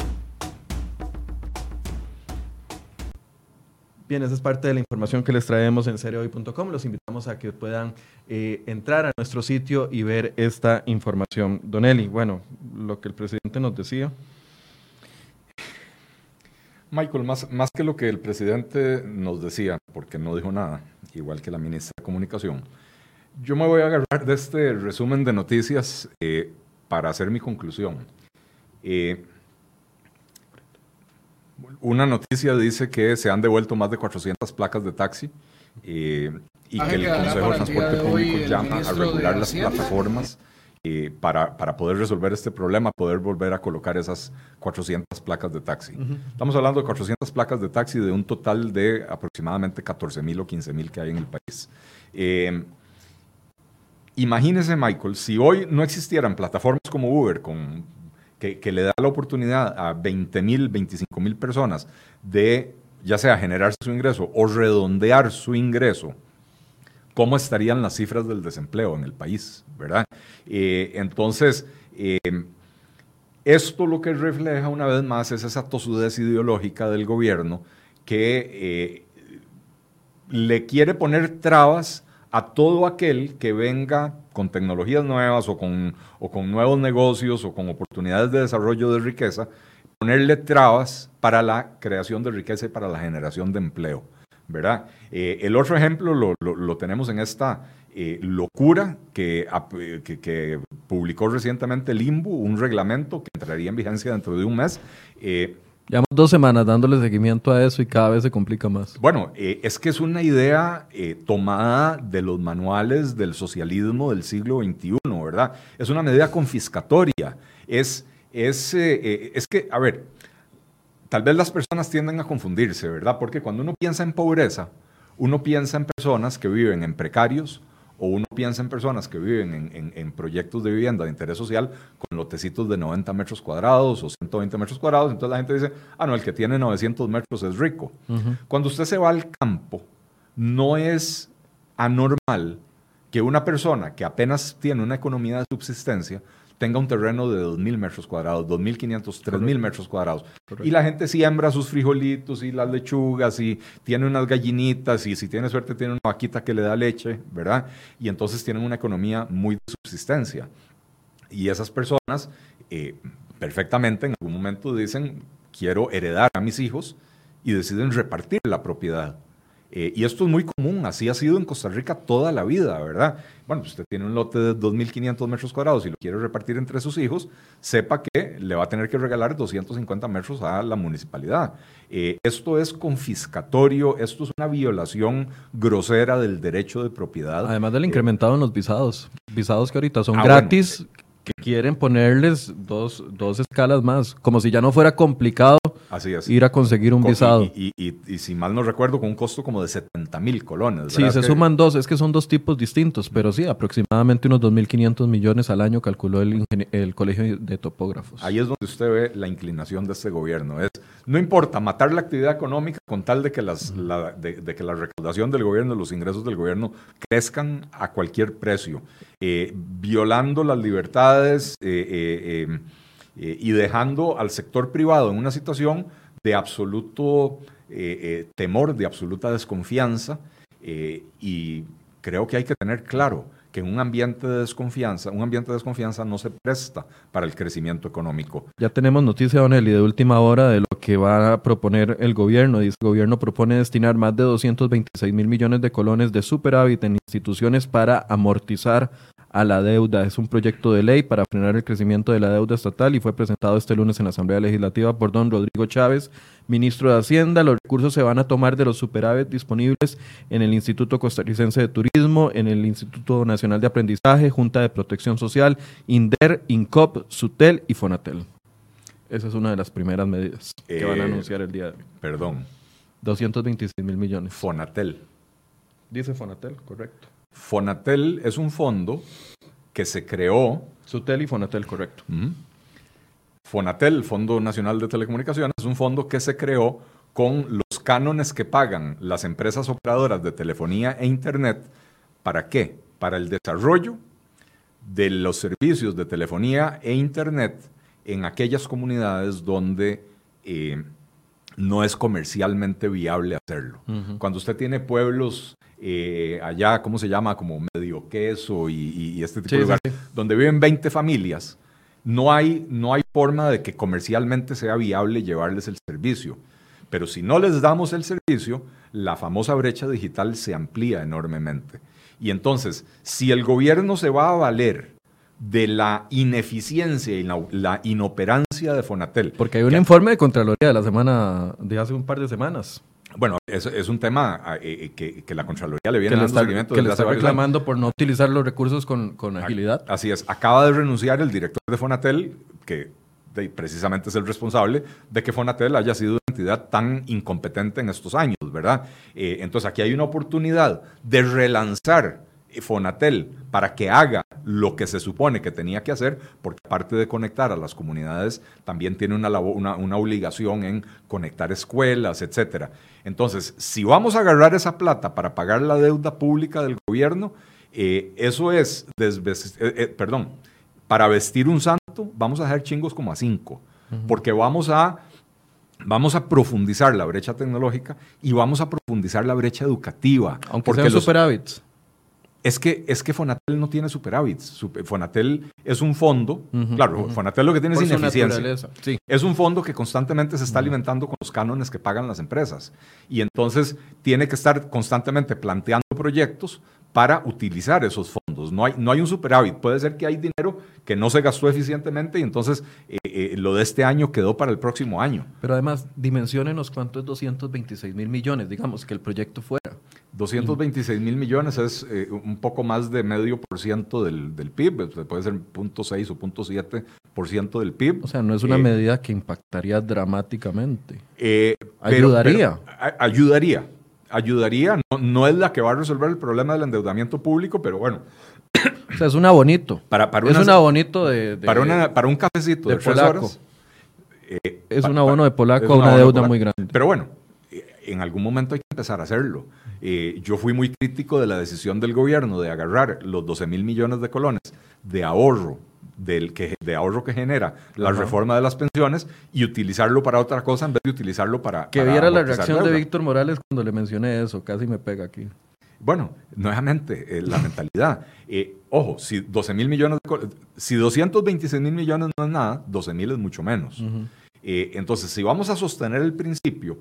Bien, esa es parte de la información que les traemos en seriohoy.com. Los invitamos a que puedan eh, entrar a nuestro sitio y ver esta información. Don Eli, bueno, lo que el presidente nos decía. Michael, más, más que lo que el presidente nos decía, porque no dijo nada, igual que la ministra de Comunicación, yo me voy a agarrar de este resumen de noticias eh, para hacer mi conclusión. Eh, una noticia dice que se han devuelto más de 400 placas de taxi eh, y que el Consejo de Transporte Público llama a regular las plataformas eh, para, para, poder resolver este problema, poder volver a colocar esas 400 placas de taxi. Estamos hablando de 400 placas de taxi de un total de aproximadamente 14 mil o 15 mil que hay en el país. Eh, imagínese, Michael, si hoy no existieran plataformas como Uber con, que, le da la oportunidad a 20 mil, 25 mil personas de ya sea generar su ingreso o redondear su ingreso, ¿cómo estarían las cifras del desempleo en el país? ¿verdad? Eh, entonces, eh, esto lo que refleja una vez más es esa tosudez ideológica del gobierno que eh, le quiere poner trabas a todo aquel que venga con tecnologías nuevas o con, o con nuevos negocios o con oportunidades de desarrollo de riqueza, ponerle trabas para la creación de riqueza y para la generación de empleo. ¿verdad? Eh, el otro ejemplo lo, tenemos en esta eh, locura que, que, publicó recientemente Limbo, un reglamento que entraría en vigencia dentro de un mes. Eh, Llevamos dos semanas dándole seguimiento a eso y cada vez se complica más. Bueno, es que es una idea tomada de los manuales del socialismo del siglo XXI, ¿verdad? Es una medida confiscatoria. Es es, eh, eh, es que, a ver, tal vez las personas tienden a confundirse, ¿verdad? Porque cuando uno piensa en pobreza, uno piensa en personas que viven en precarios o uno piensa en personas que viven en, proyectos de vivienda de interés social con lotecitos de 90 metros cuadrados o 120 metros cuadrados. Entonces la gente dice, ah, no, el que tiene 900 metros es rico. Cuando usted se va al campo, no es anormal que una persona que apenas tiene una economía de subsistencia tenga un terreno de 2.000 metros cuadrados, 2.500, 3.000 metros cuadrados. Y la gente siembra sus frijolitos y las lechugas y tiene unas gallinitas y si tiene suerte tiene una vaquita que le da leche, ¿verdad? Y entonces tienen una economía muy de subsistencia. Y esas personas eh, perfectamente en algún momento dicen, quiero heredar a mis hijos y deciden repartir la propiedad. Eh, y esto es muy común, así ha sido en Costa Rica toda la vida, ¿verdad? Bueno, pues usted tiene un lote de 2.500 metros cuadrados y lo quiere repartir entre sus hijos, sepa que le va a tener que regalar 250 metros a la municipalidad. Eh, esto es confiscatorio, esto es una violación grosera del derecho de propiedad. Además del eh, incrementado en los visados, visados que ahorita son ah, gratis, que quieren ponerles dos, dos escalas más, como si ya no fuera complicado ir a conseguir un visado. Y, si mal no recuerdo, con un costo como de 70 mil colones. Sí, se suman dos, es que son dos tipos distintos, pero sí, aproximadamente unos 2.500 millones al año calculó el, el Colegio de Topógrafos. Ahí es donde usted ve la inclinación de este gobierno. Es, no importa matar la actividad económica con tal de que, las, la, de, que la recaudación del gobierno, los ingresos del gobierno crezcan a cualquier precio, eh, violando las libertades eh, eh, eh, y dejando al sector privado en una situación de absoluto temor, de absoluta desconfianza. y creo que hay que tener claro que un ambiente de desconfianza, un ambiente de desconfianza no se presta para el crecimiento económico. Ya tenemos noticia, Don Eli, de última hora de lo que va a proponer el gobierno. Dice, el gobierno propone destinar más de 226 mil millones de colones de superávit en instituciones para amortizar a la deuda. Es un proyecto de ley para frenar el crecimiento de la deuda estatal y fue presentado este lunes en la Asamblea Legislativa por don Rodrigo Chávez, ministro de Hacienda. Los recursos se van a tomar de los superávit disponibles en el Instituto Costarricense de Turismo, en el Instituto Nacional de Aprendizaje, Junta de Protección Social, INDER, INCOP, SUTEL y FONATEL. Esa es una de las primeras medidas que van a eh, anunciar el día de hoy. Perdón. 226 mil millones. FONATEL. Dice FONATEL, correcto. Fonatel es un fondo que se creó. Sutel y Fonatel, correcto. Fonatel, Fondo Nacional de Telecomunicaciones, es un fondo que se creó con los cánones que pagan las empresas operadoras de telefonía e Internet. ¿Para qué? Para el desarrollo de los servicios de telefonía e Internet en aquellas comunidades donde eh, no es comercialmente viable hacerlo. Cuando usted tiene pueblos eh, allá, ¿cómo se llama? Como medio queso y, este tipo de lugares, donde viven 20 familias, no hay, no hay forma de que comercialmente sea viable llevarles el servicio. Pero si no les damos el servicio, la famosa brecha digital se amplía enormemente. Y entonces, si el gobierno se va a valer de la ineficiencia y la, inoperancia de Fonatel. Porque hay un informe de Contraloría de la semana, de hace un par de semanas. Bueno, es, es un tema ah, eh, eh, que, la Contraloría le viene dando seguimiento. Que le está reclamando por no utilizar los recursos con, con agilidad. Así es. Acaba de renunciar el director de Fonatel, que precisamente es el responsable de que Fonatel haya sido una entidad tan incompetente en estos años, ¿verdad? Eh, entonces aquí hay una oportunidad de relanzar Fonatel para que haga lo que se supone que tenía que hacer, porque aparte de conectar a las comunidades, también tiene una, una, obligación en conectar escuelas, etc. Entonces, si vamos a agarrar esa plata para pagar la deuda pública del gobierno, eh, eso es, eh, eh, perdón, para vestir un santo, vamos a dejar chingos como a cinco, porque vamos a vamos a profundizar la brecha tecnológica y vamos a profundizar la brecha educativa. Aunque porque sean superávits. Es que, es que Fonatel no tiene superávits. Fonatel es un fondo, claro, Fonatel lo que tiene es ineficiencia. Es un fondo que constantemente se está alimentando con los cánones que pagan las empresas. Y entonces tiene que estar constantemente planteando proyectos para utilizar esos fondos. No hay, no hay un superávit. Puede ser que hay dinero que no se gastó eficientemente y entonces eh, eh, lo de este año quedó para el próximo año. Pero además, dimensionenos cuánto es 226 mil millones, digamos, que el proyecto fuera. 226 mil millones es eh, un poco más de medio por ciento del, PIB, puede ser 0.6 o 0.7 por ciento del PIB. O sea, no es una medida que impactaría dramáticamente. ayudaría. ayudaría ayudaría, no, es la que va a resolver el problema del endeudamiento público, pero bueno. O sea, es un abonito. Para, para es un abonito de, para, para un cafecito de, polaco. Eh, es un abono de polaco a una deuda muy grande. Pero bueno, en algún momento hay que empezar a hacerlo. Eh, yo fui muy crítico de la decisión del gobierno de agarrar los 12 mil millones de colones de ahorro del que, de ahorro que genera la reforma de las pensiones y utilizarlo para otra cosa en vez de utilizarlo para... Que viera la reacción de Víctor Morales cuando le mencioné eso, casi me pega aquí. Bueno, nuevamente, eh, la mentalidad. Eh, ojo, si 12 mil millones, de, si 226 mil millones no es nada, 12 mil es mucho menos. Eh, entonces, si vamos a sostener el principio,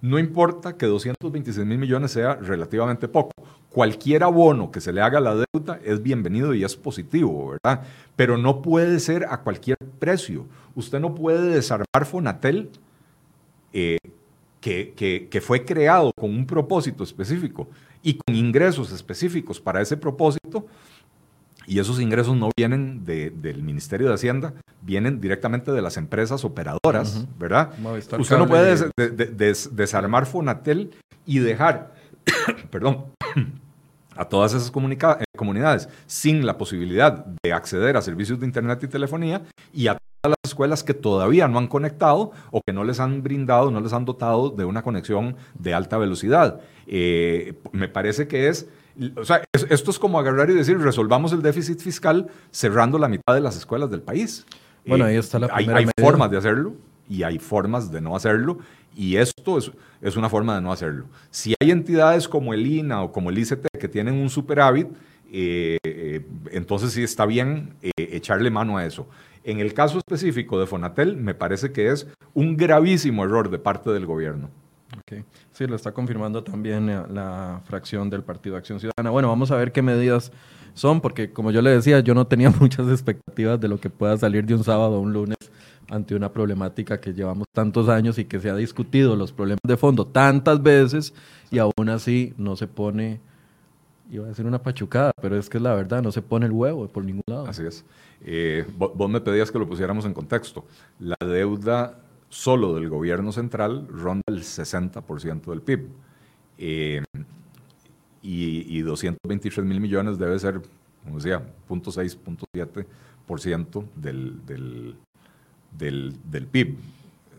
no importa que 226 mil millones sea relativamente poco. Cualquier abono que se le haga a la deuda es bienvenido y es positivo, ¿verdad? Pero no puede ser a cualquier precio. Usted no puede desarmar Fonatel, eh, que, que fue creado con un propósito específico y con ingresos específicos para ese propósito, y esos ingresos no vienen del Ministerio de Hacienda, vienen directamente de las empresas operadoras, ¿verdad? Usted no puede desarmar Fonatel y dejar, perdón, a todas esas eh, comunidades sin la posibilidad de acceder a servicios de Internet y telefonía y a todas las escuelas que todavía no han conectado o que no les han brindado, no les han dotado de una conexión de alta velocidad. Eh, me parece que es o sea, esto es como agarrar y decir, resolvamos el déficit fiscal cerrando la mitad de las escuelas del país. Bueno, ahí está la eh, primera Hay, hay formas de hacerlo y hay formas de no hacerlo y esto es, es, una forma de no hacerlo. Si hay entidades como el INA o como el ICT que tienen un superávit, eh, eh, entonces sí está bien echarle mano a eso. En el caso específico de Fonatel, me parece que es un gravísimo error de parte del gobierno. Okay. Sí, lo está confirmando también eh, la fracción del Partido Acción Ciudadana. Bueno, vamos a ver qué medidas son, porque como yo le decía, yo no tenía muchas expectativas de lo que pueda salir de un sábado a un lunes ante una problemática que llevamos tantos años y que se ha discutido los problemas de fondo tantas veces y aún así no se pone, iba a decir una pachucada, pero es que es la verdad, no se pone el huevo por ningún lado. Así es. Eh, vos me pedías que lo pusiéramos en contexto. La deuda solo del gobierno central ronda el 60% del PIB. Eh, y, 223 mil millones debe ser, como decía, 0.6, 0.7% del, del, del, del, PIB.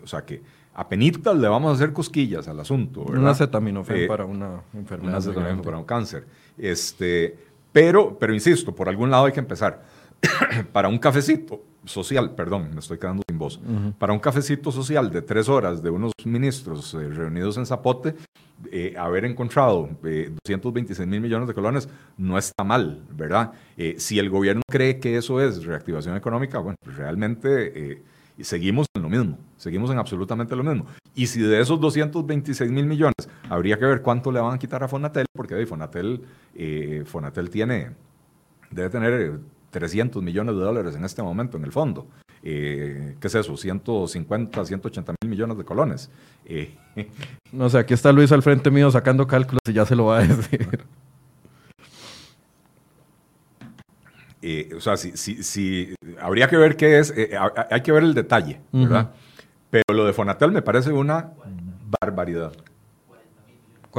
O sea que a penitas le vamos a hacer cosquillas al asunto. ¿verdad? Un acetaminofén eh, para una enfermedad. Un acetaminofén para un cáncer. Este, pero, pero insisto, por algún lado hay que empezar. para un cafecito, social, perdón, me estoy quedando sin voz, para un cafecito social de tres horas de unos ministros eh, reunidos en Zapote, eh, haber encontrado 226 eh, mil millones de colones no está mal, ¿verdad? si el gobierno cree que eso es reactivación económica, bueno, pues realmente seguimos en lo mismo, seguimos en absolutamente lo mismo. Y si de esos 226 mil millones, habría que ver cuánto le van a quitar a Fonatel, porque Fonatel, Fonatel tiene, debe tener 300 millones de dólares en este momento en el fondo. Eh, ¿Qué es eso? 150, 180 mil millones de colones. Eh, no sé, aquí está Luis al frente mío sacando cálculos y ya se lo va a decir. Eh, o sea, si, si, habría que ver qué es, eh, hay que ver el detalle, ¿verdad? Pero lo de Fonatel me parece una barbaridad.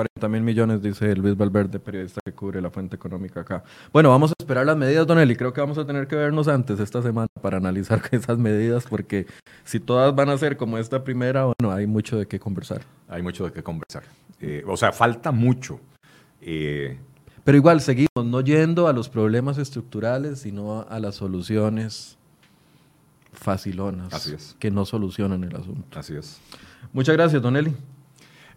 40 mil millones, dice Luis Valverde, periodista que cubre la fuente económica acá. Bueno, vamos a esperar las medidas, Don Eli. Creo que vamos a tener que vernos antes esta semana para analizar esas medidas, porque si todas van a ser como esta primera, bueno, hay mucho de qué conversar. Hay mucho de qué conversar. Eh, o sea, falta mucho. Eh, Pero igual seguimos no yendo a los problemas estructurales, sino a las soluciones facilonas que no solucionan el asunto. Así es. Muchas gracias, Don Eli.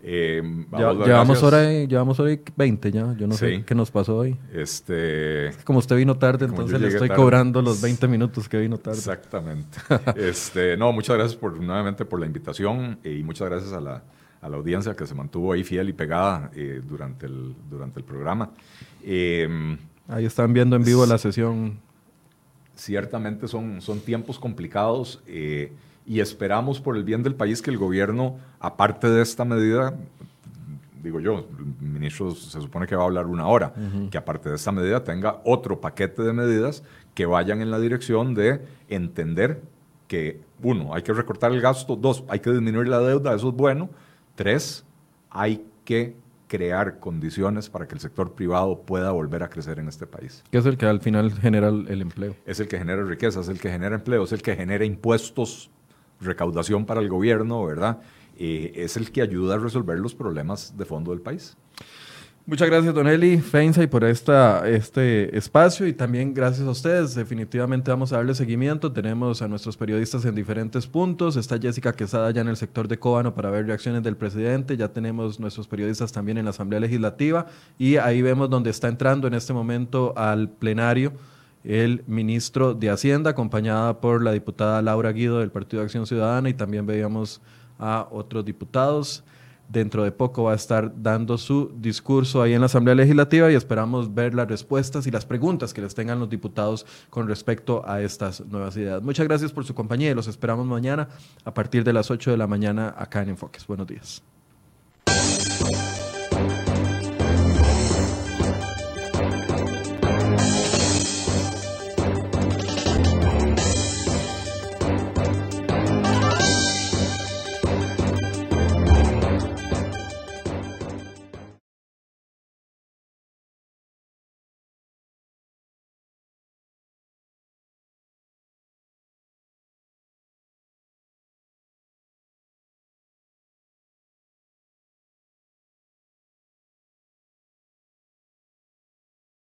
Eh, llevamos, hora, llevamos hoy 20 ya, yo no sé qué nos pasó hoy. Este, como usted vino tarde, entonces le estoy cobrando los 20 minutos que vino tarde. Exactamente. este, no, muchas gracias por, nuevamente por la invitación y muchas gracias a la, a la audiencia que se mantuvo ahí fiel y pegada eh, durante, el, durante el programa. Em, ahí están viendo en vivo la sesión. Ciertamente son, son tiempos complicados. Eh, y esperamos por el bien del país que el gobierno, aparte de esta medida, digo yo, el ministro se supone que va a hablar una hora, que aparte de esta medida tenga otro paquete de medidas que vayan en la dirección de entender que, uno, hay que recortar el gasto, dos, hay que disminuir la deuda, eso es bueno, tres, hay que crear condiciones para que el sector privado pueda volver a crecer en este país. ¿Qué es el que al final genera el empleo? Es el que genera riqueza, es el que genera empleo, es el que genera impuestos recaudación para el gobierno, ¿verdad? Eh, es el que ayuda a resolver los problemas de fondo del país. Muchas gracias, Don Eli Feinza, por esta, este espacio y también gracias a ustedes. Definitivamente vamos a darle seguimiento. Tenemos a nuestros periodistas en diferentes puntos. Está Jessica Quesada ya en el sector de Cóbano para ver reacciones del presidente. Ya tenemos nuestros periodistas también en la Asamblea Legislativa y ahí vemos donde está entrando en este momento al plenario el ministro de Hacienda, acompañada por la diputada Laura Guido del Partido de Acción Ciudadana y también veíamos a otros diputados. Dentro de poco va a estar dando su discurso ahí en la Asamblea Legislativa y esperamos ver las respuestas y las preguntas que les tengan los diputados con respecto a estas nuevas ideas. Muchas gracias por su compañía y los esperamos mañana a partir de las 8 de la mañana acá en Enfoques. Buenos días.